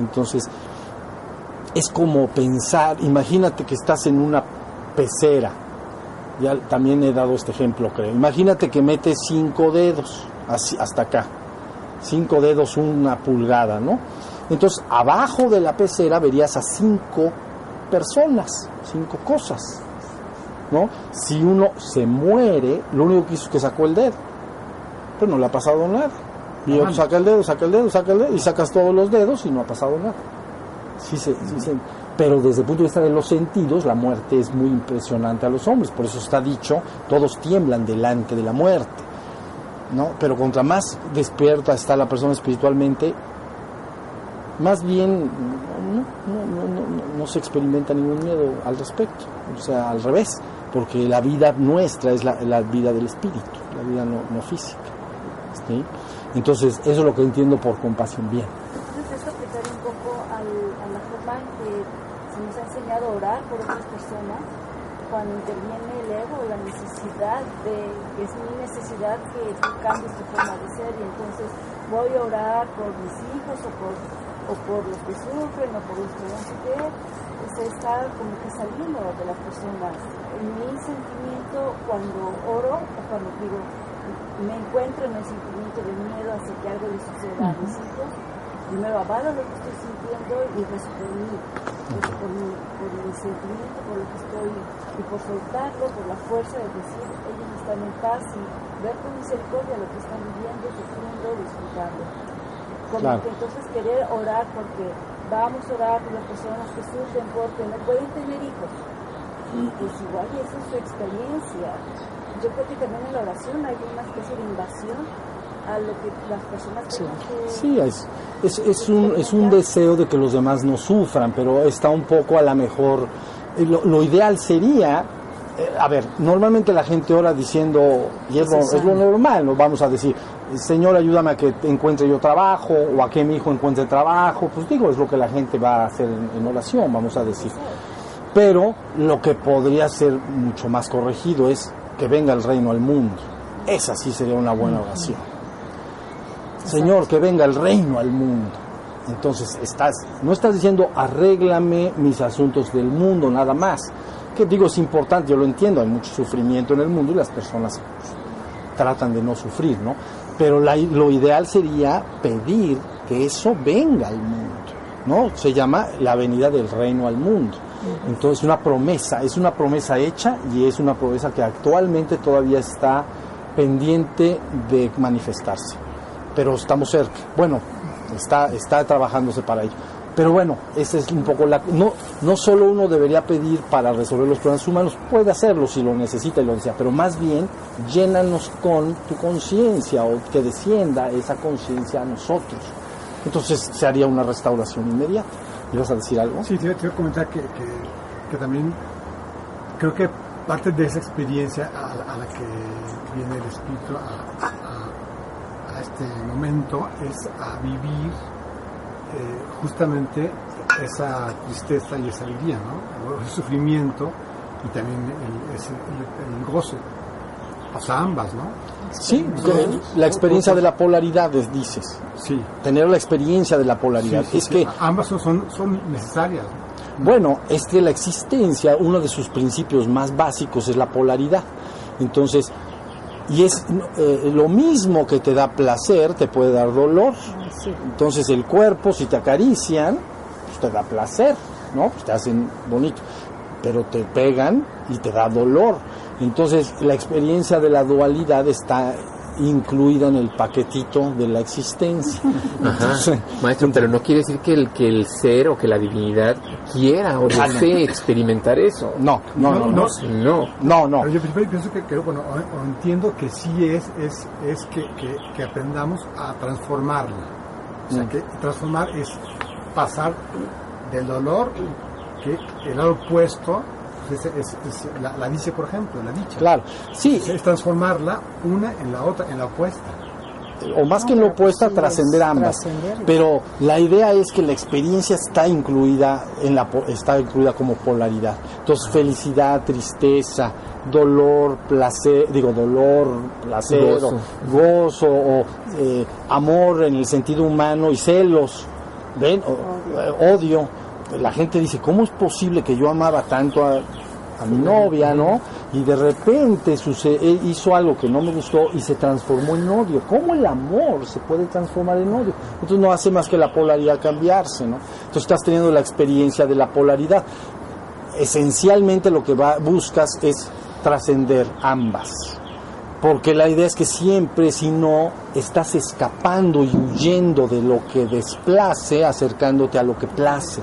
Entonces, es como pensar, imagínate que estás en una pecera, ya también he dado este ejemplo creo, imagínate que metes cinco dedos, así, hasta acá, cinco dedos, una pulgada, ¿no? Entonces, abajo de la pecera verías a cinco personas, cinco cosas, ¿no? Si uno se muere, lo único que hizo es que sacó el dedo, pero no le ha pasado nada. Y otro saca el dedo, saca el dedo, saca el dedo, y sacas todos los dedos y no ha pasado nada. Sí se, sí se- pero desde el punto de vista de los sentidos, la muerte es muy impresionante a los hombres. Por eso está dicho, todos tiemblan delante de la muerte. ¿No? Pero contra más despierta está la persona espiritualmente, más bien no, no, no, no, se experimenta ningún miedo al respecto. O sea, al revés, porque la vida nuestra es la, la vida del espíritu, la vida no, no física. Entonces, eso es lo que entiendo por compasión bien. Entonces esto un poco a la forma que se nos ha enseñado orar por otras personas cuando interviene el necesidad de, es mi necesidad que tú cambies tu forma de ser y entonces voy a orar por mis hijos o por, o por los que sufren o por los que no sé qué, se está como que saliendo de las personas. Mi sentimiento cuando oro o cuando digo, me encuentro en el sentimiento de miedo hacia que algo le suceda a mis hijos, primero avalo lo que estoy sintiendo y rezo por mí, rezo por mi, por mi sentimiento, por lo que estoy, y por soltarlo, por la fuerza de decir, ellos están en paz y ver con misericordia lo que están viviendo, sufriendo, disfrutando. Como Claro. que entonces querer orar porque vamos a orar por las personas que sufren porque no pueden tener hijos. Y pues igual y esa es su experiencia. Yo creo que también en la oración hay una especie de invasión a lo que las personas que... Sí, es, es, es un, es un deseo de que los demás no sufran, pero está un poco a la mejor. eh, Lo, lo ideal sería eh, a ver, normalmente la gente ora diciendo, y es lo, es lo normal, ¿no? vamos a decir, Señor, ayúdame a que encuentre yo trabajo, o a que mi hijo encuentre trabajo, pues digo, es lo que la gente va a hacer en, en oración, vamos a decir. Pero lo que podría ser mucho más corregido es que venga el reino al mundo. Esa sí sería una buena oración. Señor, que venga el reino al mundo. Entonces, estás, no estás diciendo arréglame mis asuntos del mundo, nada más. Que digo, es importante, yo lo entiendo, hay mucho sufrimiento en el mundo y las personas pues, tratan de no sufrir, ¿no? Pero la- lo ideal sería pedir que eso venga al mundo, ¿no? Se llama la venida del reino al mundo. Entonces, una promesa, es una promesa hecha y es una promesa que actualmente todavía está pendiente de manifestarse pero estamos cerca. Bueno, está, está trabajándose para ello. Pero bueno, esa es un poco la... No, no solo uno debería pedir para resolver los problemas humanos, puede hacerlo si lo necesita y lo desea, pero más bien llénanos con tu conciencia o que descienda esa conciencia a nosotros. Entonces se haría una restauración inmediata. ¿Ibas a decir algo? Sí, te, a comentar que, que- también creo que parte de esa experiencia a, la que viene el espíritu a este momento es a vivir eh, justamente esa tristeza y esa alegría, ¿no? Ese sufrimiento y también el, ese- el- el gozo. Pasa ambas, ¿no? Sí, la experiencia de la polaridad, es- dices. Sí. Tener la experiencia de la polaridad. Sí, sí, es sí. que ambas son, son necesarias. Bueno, es que la existencia, uno de sus principios más básicos es la polaridad. Entonces, y es eh, lo mismo que te da placer, te puede dar dolor. Entonces, el cuerpo, si te acarician, pues te da placer, ¿no? Pues te hacen bonito. Pero te pegan y te da dolor. Entonces, la experiencia de la dualidad está incluida en el paquetito de la existencia. Ajá. Entonces, Maestro, pero no quiere decir que el, que el ser o que la divinidad quiera o desee experimentar eso. no, no, no, no. No. No, no. Pero yo pi- pienso que, que, bueno, o- o entiendo que sí es, es, es que, que, que aprendamos a transformarla. O sea, Mm. que transformar es pasar del dolor, que el lado opuesto, pues, es, es- es la, la dice, por ejemplo, la dicha. Claro. Sí, Es transformarla una en la otra, en la opuesta. o más que en lo opuesto, trascender ambas. Pero la idea es que la experiencia está incluida en la po- está incluida como polaridad. Entonces, felicidad, tristeza, dolor, placer, digo dolor, placer, Gozo. o gozo, o eh, amor en el sentido humano y celos, ven, O- eh, odio. La gente dice, ¿cómo es posible que yo amaba tanto a, a mi novia, ¿no? Y de repente suce- él hizo algo que no me gustó y se transformó en odio. ¿Cómo el amor se puede transformar en odio? Entonces no hace más que la polaridad cambiarse, ¿no? Entonces estás teniendo la experiencia de la polaridad. Esencialmente lo que va, buscas es trascender ambas. Porque la idea es que siempre, si no, estás escapando y huyendo de lo que desplace, acercándote a lo que place.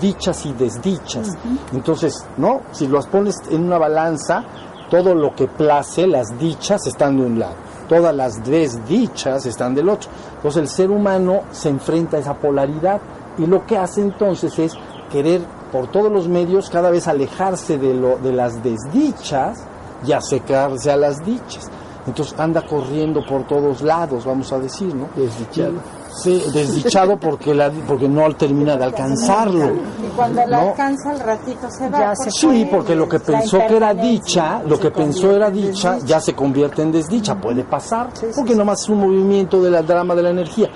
Dichas y desdichas. Entonces, ¿no? Si los pones en una balanza, todo lo que place, las dichas están de un lado, todas las desdichas están del otro. Entonces el ser humano se enfrenta a esa polaridad y lo que hace entonces es querer por todos los medios cada vez alejarse de, lo, de las desdichas y acercarse a las dichas. Entonces anda corriendo por todos lados, vamos a decir, ¿no? Desdichado. Sí, desdichado porque, la, porque no termina de alcanzarlo. Y cuando la ¿no? alcanza al ratito se va. Se Sí, porque lo que pensó que era dicha, lo que pensó era dicha, desdicha. ya se convierte en desdicha, puede pasar, porque nomás es un movimiento de la drama de la energía.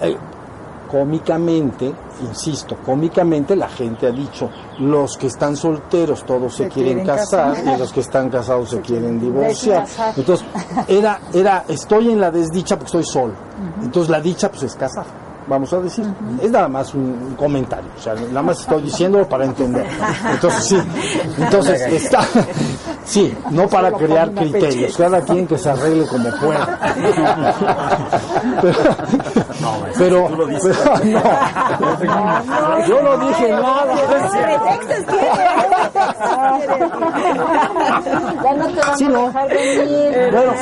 Eh, cómicamente, insisto, cómicamente la gente ha dicho, los que están solteros todos se, Se quieren, quieren casar, casar. y los que están casados se quieren divorciar. Entonces, era, era, estoy en la desdicha porque estoy solo. Entonces la dicha pues es casar. Vamos a decir, es nada más un, un comentario, o sea, nada más estoy diciéndolo para entender. Entonces sí, entonces está, sí, no para crear criterios, cada quien que se arregle como pueda. Pero, pero, pero no, yo no dije nada. Sí, no. Bueno,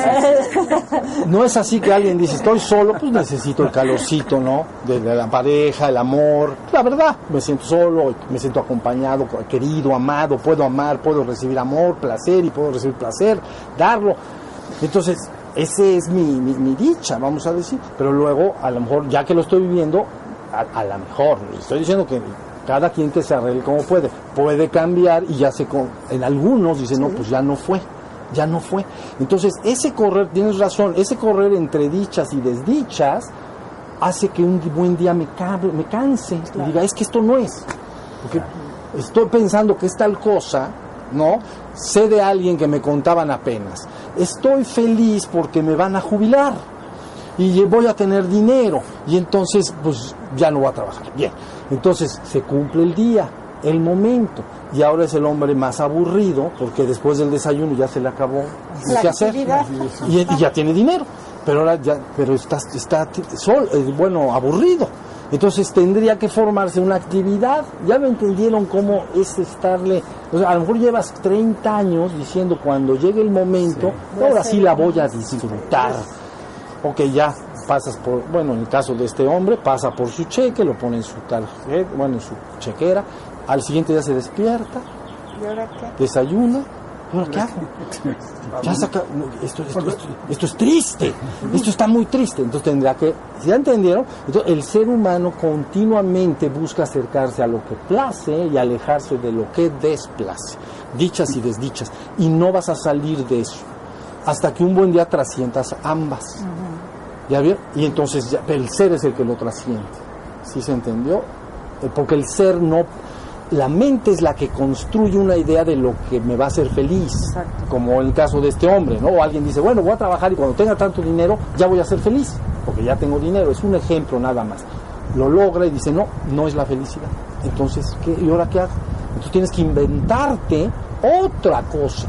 no es así que alguien dice, estoy solo, pues necesito el calorcito, ¿no? De, de la pareja, el amor. La verdad, me siento solo, me siento acompañado, querido, amado, puedo amar, puedo recibir amor, placer y puedo recibir placer, darlo. Entonces, ese es mi, mi, mi dicha, vamos a decir. Pero luego, a lo mejor, ya que lo estoy viviendo, a, a lo mejor, estoy diciendo que cada quien que se arregle como puede, puede cambiar y ya se, con- en algunos dicen, no, pues ya no fue, ya no fue. Entonces, ese correr, tienes razón, ese correr entre dichas y desdichas hace que un buen día me, cabe- me canse y diga, es que esto no es. Porque estoy pensando que es tal cosa, ¿no? Sé de alguien que me contaban apenas. Estoy feliz porque me van a jubilar y voy a tener dinero y entonces pues ya no voy a trabajar. Bien, entonces se cumple el día, el momento y ahora es el hombre más aburrido porque después del desayuno ya se le acabó La qué hacer y ya tiene dinero, pero ahora ya pero está está sol, eh, bueno, aburrido. Entonces tendría que formarse una actividad. Ya me entendieron cómo es estarle. o sea, a lo mejor llevas 30 años diciendo cuando llegue el momento, ahora sí la voy a disfrutar. Ok, ya pasas por, bueno, en el caso de este hombre, pasa por su cheque, lo pone en su tarjeta, bueno, en su chequera, al siguiente día se despierta, ¿Y ahora qué? desayuna, ¿y ahora qué hago? Ya saca, no, esto, esto, esto, esto es triste, esto está muy triste, entonces tendrá que, ¿si ya entendieron? Entonces el ser humano continuamente busca acercarse a lo que place y alejarse de lo que desplace, dichas y desdichas, y no vas a salir de eso, hasta que un buen día trasciendas ambas. ¿Ya vieron? Y entonces ya, el ser es el que lo trasciende. ¿Sí se entendió? Eh, Porque el ser no... La mente es la que construye una idea de lo que me va a hacer feliz, como en el caso de este hombre, ¿no? O alguien dice, bueno, voy a trabajar y cuando tenga tanto dinero ya voy a ser feliz, porque ya tengo dinero, es un ejemplo nada más. Lo logra y dice, no, no es la felicidad. Entonces, ¿qué? ¿y ahora qué hago? Entonces tienes que inventarte otra cosa,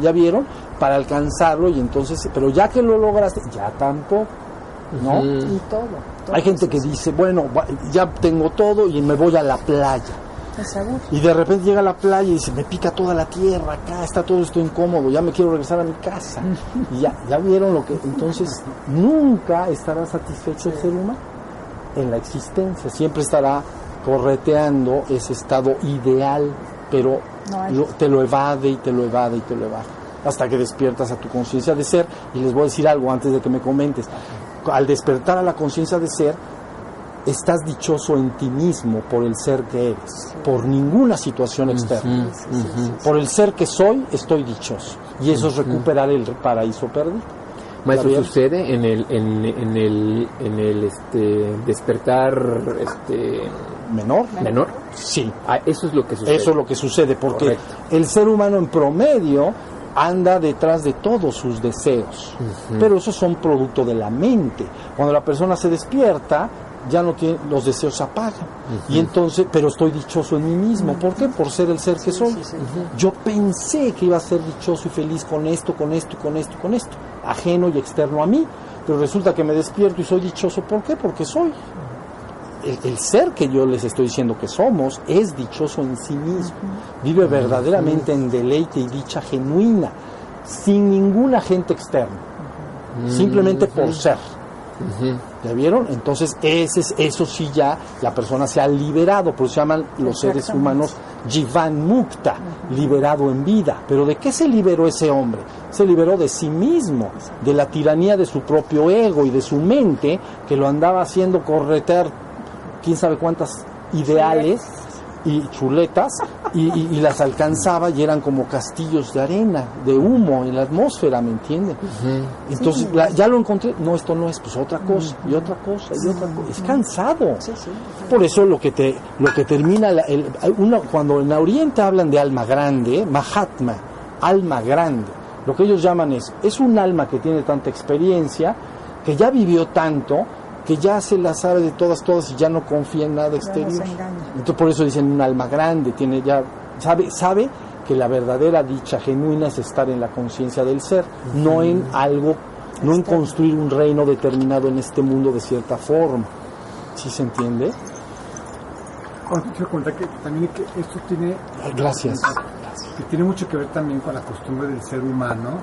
¿ya vieron? Para alcanzarlo y entonces, pero ya que lo lograste, ya tampoco, ¿no? Y todo. todo Hay gente que dice, bueno, ya tengo todo y me voy a la playa. Y de repente llega a la playa y dice, me pica toda la tierra acá, está todo esto incómodo, ya me quiero regresar a mi casa. Y ya, ya vieron lo que... Entonces, nunca estará satisfecho el ser humano en la existencia. Siempre estará correteando ese estado ideal, pero No lo- te lo evade y te lo evade y te lo evade. Hasta que despiertas a tu conciencia de ser. Y les voy a decir algo antes de que me comentes. Al despertar a la conciencia de ser, estás dichoso en ti mismo por el ser que eres, por ninguna situación externa. Por el ser que soy, estoy dichoso. Y eso es recuperar el paraíso perdido. Maestro, sucede en el, en, en el, en el este, despertar este, ¿Menor? menor. Sí. Ah, eso es lo que sucede. Eso es lo que sucede, porque Correcto. el ser humano en promedio anda detrás de todos sus deseos, pero esos son producto de la mente. Cuando la persona se despierta, ya no tiene, los deseos se apagan. Y entonces, pero estoy dichoso en mí mismo. ¿Por qué? Por ser el ser que soy. Yo pensé que iba a ser dichoso y feliz con esto, con esto, con esto, con esto, ajeno y externo a mí. Pero resulta que me despierto y soy dichoso. ¿Por qué? Porque soy el, el ser que yo les estoy diciendo que somos es dichoso en sí mismo, vive verdaderamente en deleite y dicha genuina, sin ningún agente externo, simplemente por ser. ¿Ya vieron? Entonces, ese es, eso sí ya la persona se ha liberado, por eso se llaman los seres humanos Jivan Mukta, liberado en vida. ¿Pero de qué se liberó ese hombre? Se liberó de sí mismo, de la tiranía de su propio ego y de su mente que lo andaba haciendo corretear quién sabe cuántas ideales y chuletas y, y- y las alcanzaba y eran como castillos de arena, de humo en la atmósfera, ¿me entienden? Entonces, la- ya lo encontré, no, esto no es, pues otra cosa, y otra cosa, y otra cosa, es cansado. Por eso lo que te, lo que termina, la- el- uno, cuando en Oriente hablan de alma grande, Mahatma, alma grande, lo que ellos llaman es, es un alma que tiene tanta experiencia, que ya vivió tanto, que ya se la sabe de todas, todas y ya no confía en nada exterior. Entonces por eso dicen un alma grande, tiene ya, sabe, sabe que la verdadera dicha genuina es estar en la conciencia del ser, no en algo, no en construir un reino determinado en este mundo de cierta forma. ¿Sí se entiende? Ahora, quiero comentar que también que esto tiene, Gracias. que tiene mucho que ver también con la costumbre del ser humano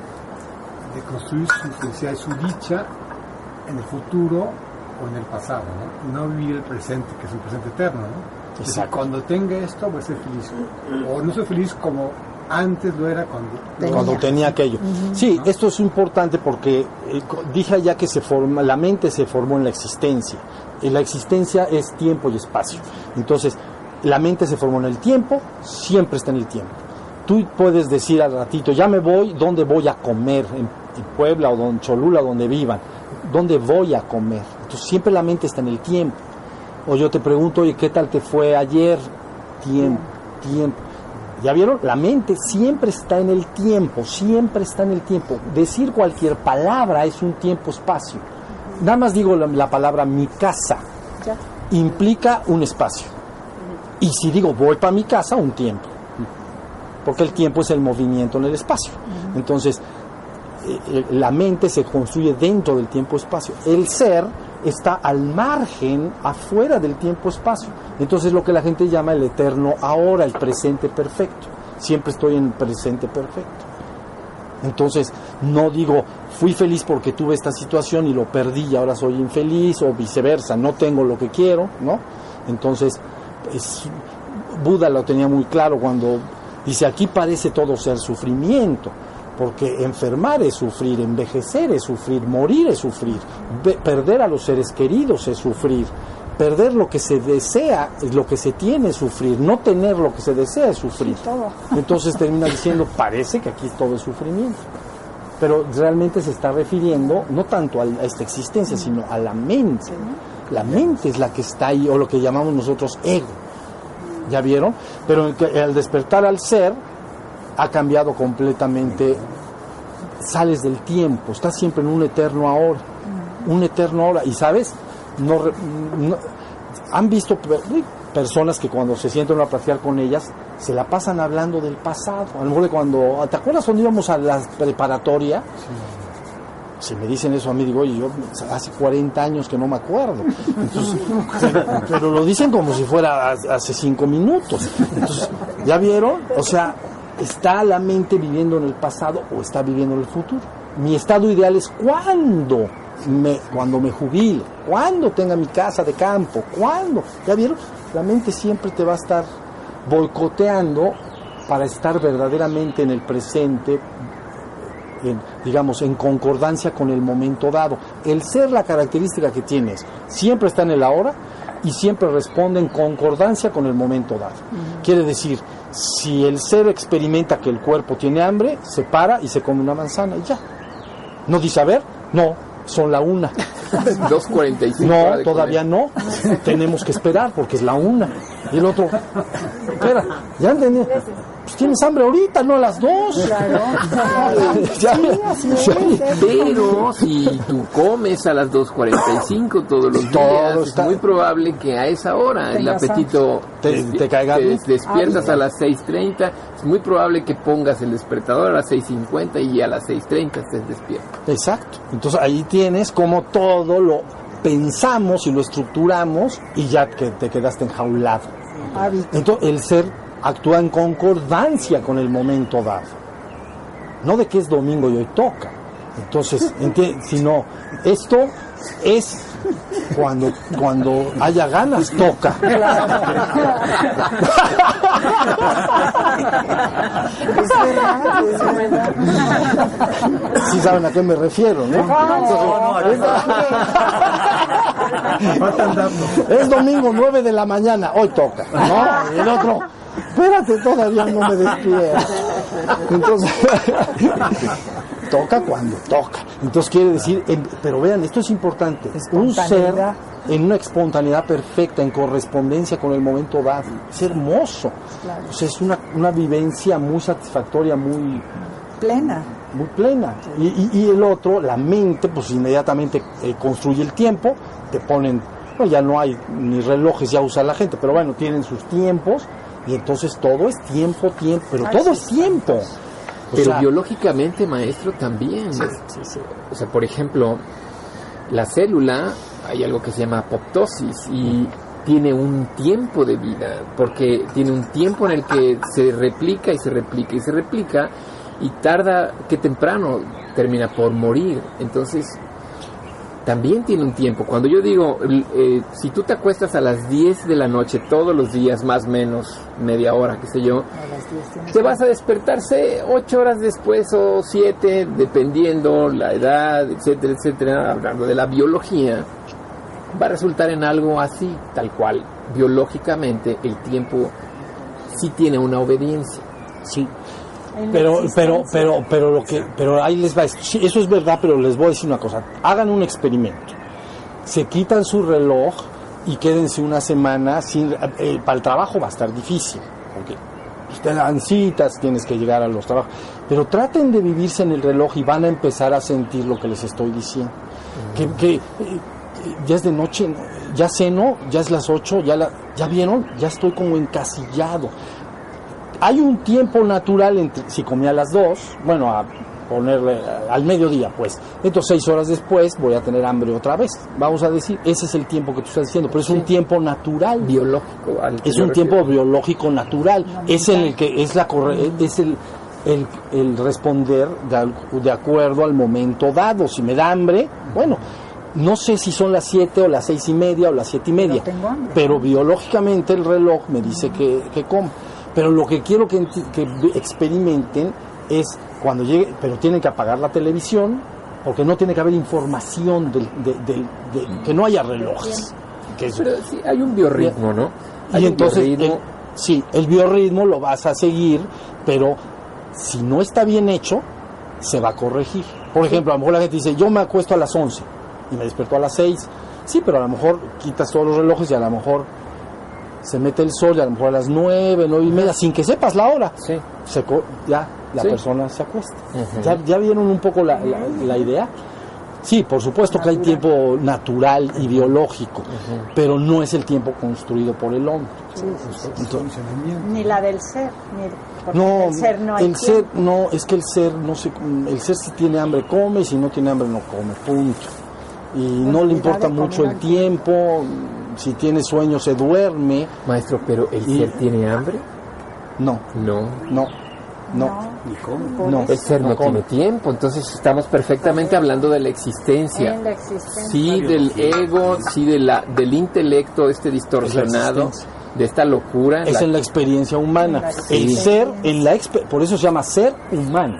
de construir su felicidad y su dicha en el futuro o en el pasado, ¿no? Vivir el presente, que es un presente eterno, ¿no? Es decir, Exacto. cuando tenga esto voy a ser feliz. O no soy feliz como antes lo era cuando... Tenía. cuando tenía aquello. Sí, esto es importante porque eh, dije ya que se forma, la mente se formó en la existencia. Y la existencia es tiempo y espacio. Entonces, la mente se formó en el tiempo, siempre está en el tiempo. Tú puedes decir al ratito, ya me voy, ¿dónde voy a comer? En, en Puebla o en Cholula, donde vivan. ¿Dónde voy a comer? Entonces, siempre la mente está en el tiempo. O yo te pregunto, oye, ¿qué tal te fue ayer? Tiempo, tiempo. ¿Ya vieron? La mente siempre está en el tiempo, siempre está en el tiempo. Decir cualquier palabra es un tiempo-espacio. Nada más digo la, la palabra mi casa, Ya. implica un espacio. Y si digo voy para mi casa, un tiempo. Porque el tiempo es el movimiento en el espacio. Entonces, la mente se construye dentro del tiempo-espacio. El ser está al margen, afuera del tiempo-espacio. Entonces, lo que la gente llama el eterno ahora, el presente perfecto. Siempre estoy en presente perfecto. Entonces, no digo, fui feliz porque tuve esta situación y lo perdí y ahora soy infeliz o viceversa, no tengo lo que quiero, ¿no? Entonces, es- Buda lo tenía muy claro cuando dice, aquí parece todo ser sufrimiento, porque enfermar es sufrir, envejecer es sufrir, morir es sufrir, perder a los seres queridos es sufrir, perder lo que se desea, lo que se tiene es sufrir, no tener lo que se desea es sufrir. todo. Entonces termina diciendo, parece que aquí todo es sufrimiento. Pero realmente se está refiriendo no tanto a esta existencia, sino a la mente. La mente es la que está ahí, o lo que llamamos nosotros ego. ¿Ya vieron? Pero al despertar al ser, ha cambiado completamente. Sales del tiempo, estás siempre en un eterno ahora. Un eterno ahora. Y sabes, no, no- han visto pe- personas que cuando se sienten a platicar con ellas, se la pasan hablando del pasado. A lo mejor de cuando. ¿Te acuerdas cuando íbamos a la preparatoria? Si me dicen eso a mí, digo, oye, yo hace 40 años que no me acuerdo. Entonces, pero, pero lo dicen como si fuera hace 5 minutos. Entonces, ¿ya vieron? O sea, ¿está la mente viviendo en el pasado o está viviendo en el futuro? Mi estado ideal es cuando me, cuando me jubile, cuando tenga mi casa de campo, cuando. ¿Ya vieron? La mente siempre te va a estar boicoteando para estar verdaderamente en el presente, en, digamos, en concordancia con el momento dado. El ser, la característica que tienes, siempre está en el ahora y siempre responde en concordancia con el momento dado. Quiere decir, si el ser experimenta que el cuerpo tiene hambre, se para y se come una manzana y ya. No dice, a ver, no, son la una. 2.45. No, todavía comer. no. Tenemos que esperar porque es la una. Y el otro, espera, ya entendí. Tienes hambre ahorita, no a las dos. Claro. Ya- Sí, así es, ya- es. Pero si tú comes a las 2.45 todos los Todo días, está- es muy probable que a esa hora el apetito Te- te caiga te bien. despiertas Ah, a las 6.30. Es muy probable que pongas el despertador a las 6.50 y a las 6.30 estés despierto. Exacto. Entonces ahí tienes como todo lo pensamos y lo estructuramos y ya que te quedaste enjaulado. Entonces el ser actúa en concordancia con el momento dado. No de que es domingo y hoy toca. Entonces, sino esto es cuando cuando haya ganas toca. Sí saben a qué me refiero, ¿no? Es domingo 9 de la mañana, hoy toca. ¿no? El otro, espérate, todavía no me despierto. Entonces, toca cuando toca. Entonces quiere decir, en- pero vean, esto es importante. Un ser en una espontaneidad perfecta, en correspondencia con el momento dado. Es hermoso. Claro. O sea, es una, una vivencia muy satisfactoria, muy, Plena. muy plena. Y, y- y el otro, la mente, pues inmediatamente eh, construye el tiempo, te ponen, no, ya no hay ni relojes, ya usa la gente, pero bueno, tienen sus tiempos y entonces todo es tiempo, tiempo, pero Ay, todo sí, es tiempo. Pero sea, biológicamente, maestro, también. sí, sí, sí. O sea, por ejemplo, la célula, hay algo que se llama apoptosis y tiene un tiempo de vida, porque tiene un tiempo en el que se replica y se replica y se replica y tarda que temprano termina por morir. Entonces, también tiene un tiempo. Cuando yo digo, eh, si tú te acuestas a las 10 de la noche todos los días, más o menos media hora, qué sé yo, A las 10 tienes te vas a despertarse 8 horas después o 7, dependiendo la edad, etcétera, etcétera, hablando de la biología, va a resultar en algo así, tal cual. Biológicamente, el tiempo sí tiene una obediencia. Sí. Pero, pero, pero, pero lo que, pero ahí les va. sí, eso es verdad, pero les voy a decir una cosa. Hagan un experimento. Se quitan su reloj y quédense una semana sin, eh, para el trabajo va a estar difícil, porque te dan citas, tienes que llegar a los trabajos. Pero traten de vivirse en el reloj y van a empezar a sentir lo que les estoy diciendo. Que, que, eh, ya es de noche, ya ceno, ya es las 8, ya, la, ya vieron, ya estoy como encasillado hay un tiempo natural entre si comía a las 2, bueno, a ponerle al mediodía, pues. Entonces, seis horas después voy a tener hambre otra vez. Vamos a decir, ese es el tiempo que tú estás diciendo, pero es un tiempo natural. Biológico. al Es un tiempo biológico natural. Es en el que es la corre- es el, el, el responder de, de acuerdo al momento dado. Si me da hambre, bueno, no sé si son las 7 o las seis y media o las siete y media, tengo hambre. pero biológicamente el reloj me dice que, que como. Pero lo que quiero que, experimenten es cuando llegue, pero tienen que apagar la televisión, porque no tiene que haber información del, de- del- de- que no haya relojes. Que es- Pero sí, hay un biorritmo, ¿no? Hay y entonces, el- sí, el biorritmo lo vas a seguir, pero si no está bien hecho, se va a corregir. Por ejemplo, a lo mejor la gente dice, yo me acuesto a las 11 y me despierto a las 6. Sí, pero a lo mejor quitas todos los relojes y a lo mejor se mete el sol y a lo mejor a las 9, 9 y media, sin que sepas la hora, Sí. se co- ya la Sí. persona se acuesta. ¿Ya, ya vieron un poco la, la- la idea? Sí, por supuesto que hay tiempo natural y biológico, pero no es el tiempo construido por el hombre. Ni la del ser, ni porque No, el ser no hay el ser, no, es que el ser, no sé, el ser si tiene hambre come y si no tiene hambre no come, punto. Y no le importa mucho el tiempo, si tiene sueño se duerme, Maestro, pero ¿el Y- ser tiene hambre? no, No. no, no, cómo. El ser no tiene tiempo, entonces estamos perfectamente hablando de la existencia. En la existencia. Sí del ego, sí de la, del intelecto este distorsionado, de esta locura. Es la- en la experiencia humana. El ser, en la por eso se llama ser humano.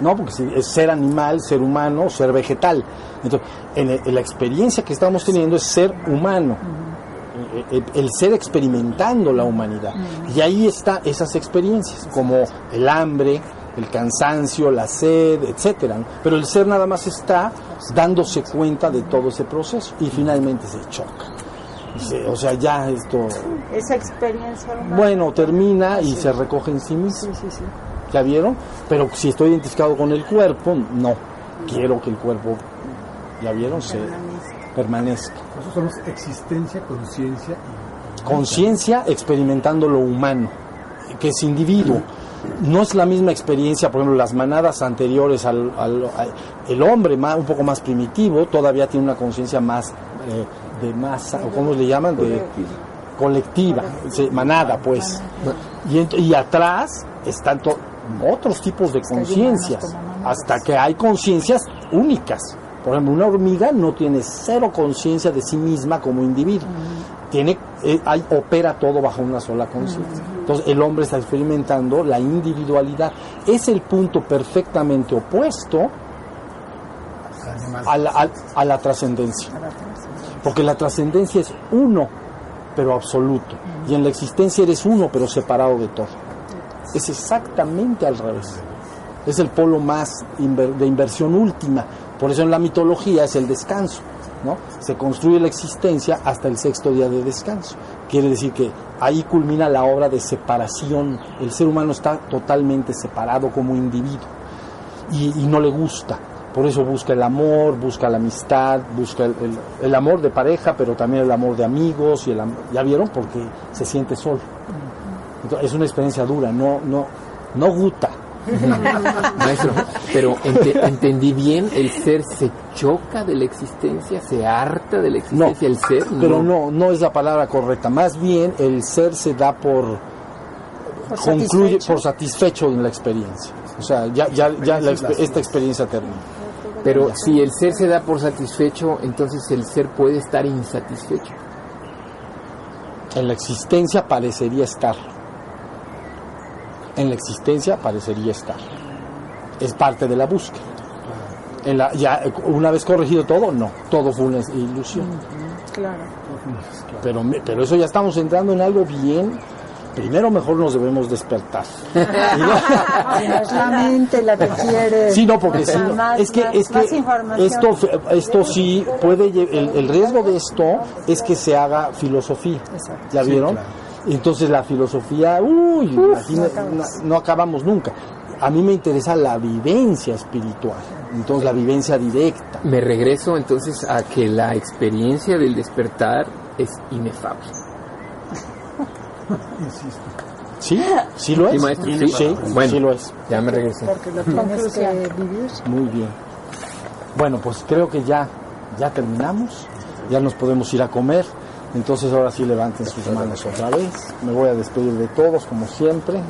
No, porque es ser animal, ser humano, ser vegetal. Entonces, en, en la experiencia que estamos teniendo es ser humano. Eh, eh, El, ser experimentando la humanidad. Y ahí está esas experiencias, como el hambre, el cansancio, la sed, etcétera. Pero el ser nada más está dándose cuenta de todo ese proceso y finalmente se choca. Dice, O sea, ya esto Esa experiencia humana. bueno, termina y se recoge en sí mismo. Sí, sí, sí. ¿Ya vieron? Pero si estoy identificado con el cuerpo, no. Quiero que el cuerpo, ¿ya vieron? Se permanezca. Nosotros somos existencia, conciencia y Conciencia experimentando lo humano, que es individuo. No es la misma experiencia, por ejemplo, las manadas anteriores al, al- al- el hombre más, un poco más primitivo todavía tiene una conciencia más eh, de masa, o cómo le llaman, de colectiva, manada, pues. Y atrás están to- otros tipos de conciencias, hasta que hay conciencias únicas. Por ejemplo, una hormiga no tiene cero conciencia de sí misma como individuo. Tiene, eh, hay, opera todo bajo una sola conciencia. Entonces, el hombre está experimentando la individualidad. Es el punto perfectamente opuesto a la, a- a la trascendencia. Porque la trascendencia es uno, pero absoluto. Y en la existencia eres uno, pero separado de todo. Es exactamente al revés. Es el polo más de inversión última. Por eso en la mitología es el descanso. ¿no? Se construye la existencia hasta el sexto día de descanso. Quiere decir que ahí culmina la obra de separación. El ser humano está totalmente separado como individuo y, no le gusta. Por eso busca el amor, busca la amistad, busca el, el- amor de pareja, pero también el amor de amigos. Y el, ¿Ya vieron? Porque se siente solo. Entonces, es una experiencia dura, no, no, no gusta. Maestro, pero ente- entendí bien, el ser se choca de la existencia, se harta de la No, existencia, el ser. pero no, no es la palabra correcta. Más bien el ser se da por, Por concluye satisfecho. por satisfecho en la experiencia. O sea, ya, ya, ya la esta experiencia termina. Pero si el ser se da por satisfecho, entonces el ser puede estar insatisfecho. En la existencia parecería estar. En la existencia parecería estar. Es parte de la búsqueda. En la, ya, una vez corregido todo, no. Todo fue una ilusión. Claro. Pero, me- pero eso ya estamos entrando en algo bien. Primero mejor nos debemos despertar. No la mente la que quiere. Sí, no, porque o sea, sí, no. más- es que, más- es que más información. esto, esto sí puede, el, el riesgo de esto es que se haga filosofía. Exacto. ¿Ya vieron? Entonces la filosofía, uy, imagina- no, no acabamos nunca. A mí me interesa la vivencia espiritual, entonces la vivencia directa. Me regreso entonces a que la experiencia del despertar es inefable. ¿Sí? ¿Sí lo es? Sí, maestro, sí. sí, Bueno. sí lo es. Ya me regresé. Porque lo tienes que vivir. Muy bien. Bueno, pues creo que ya, ya terminamos, ya nos podemos ir a comer. Entonces ahora sí levanten sus manos otra vez. Me voy a despedir de todos como siempre.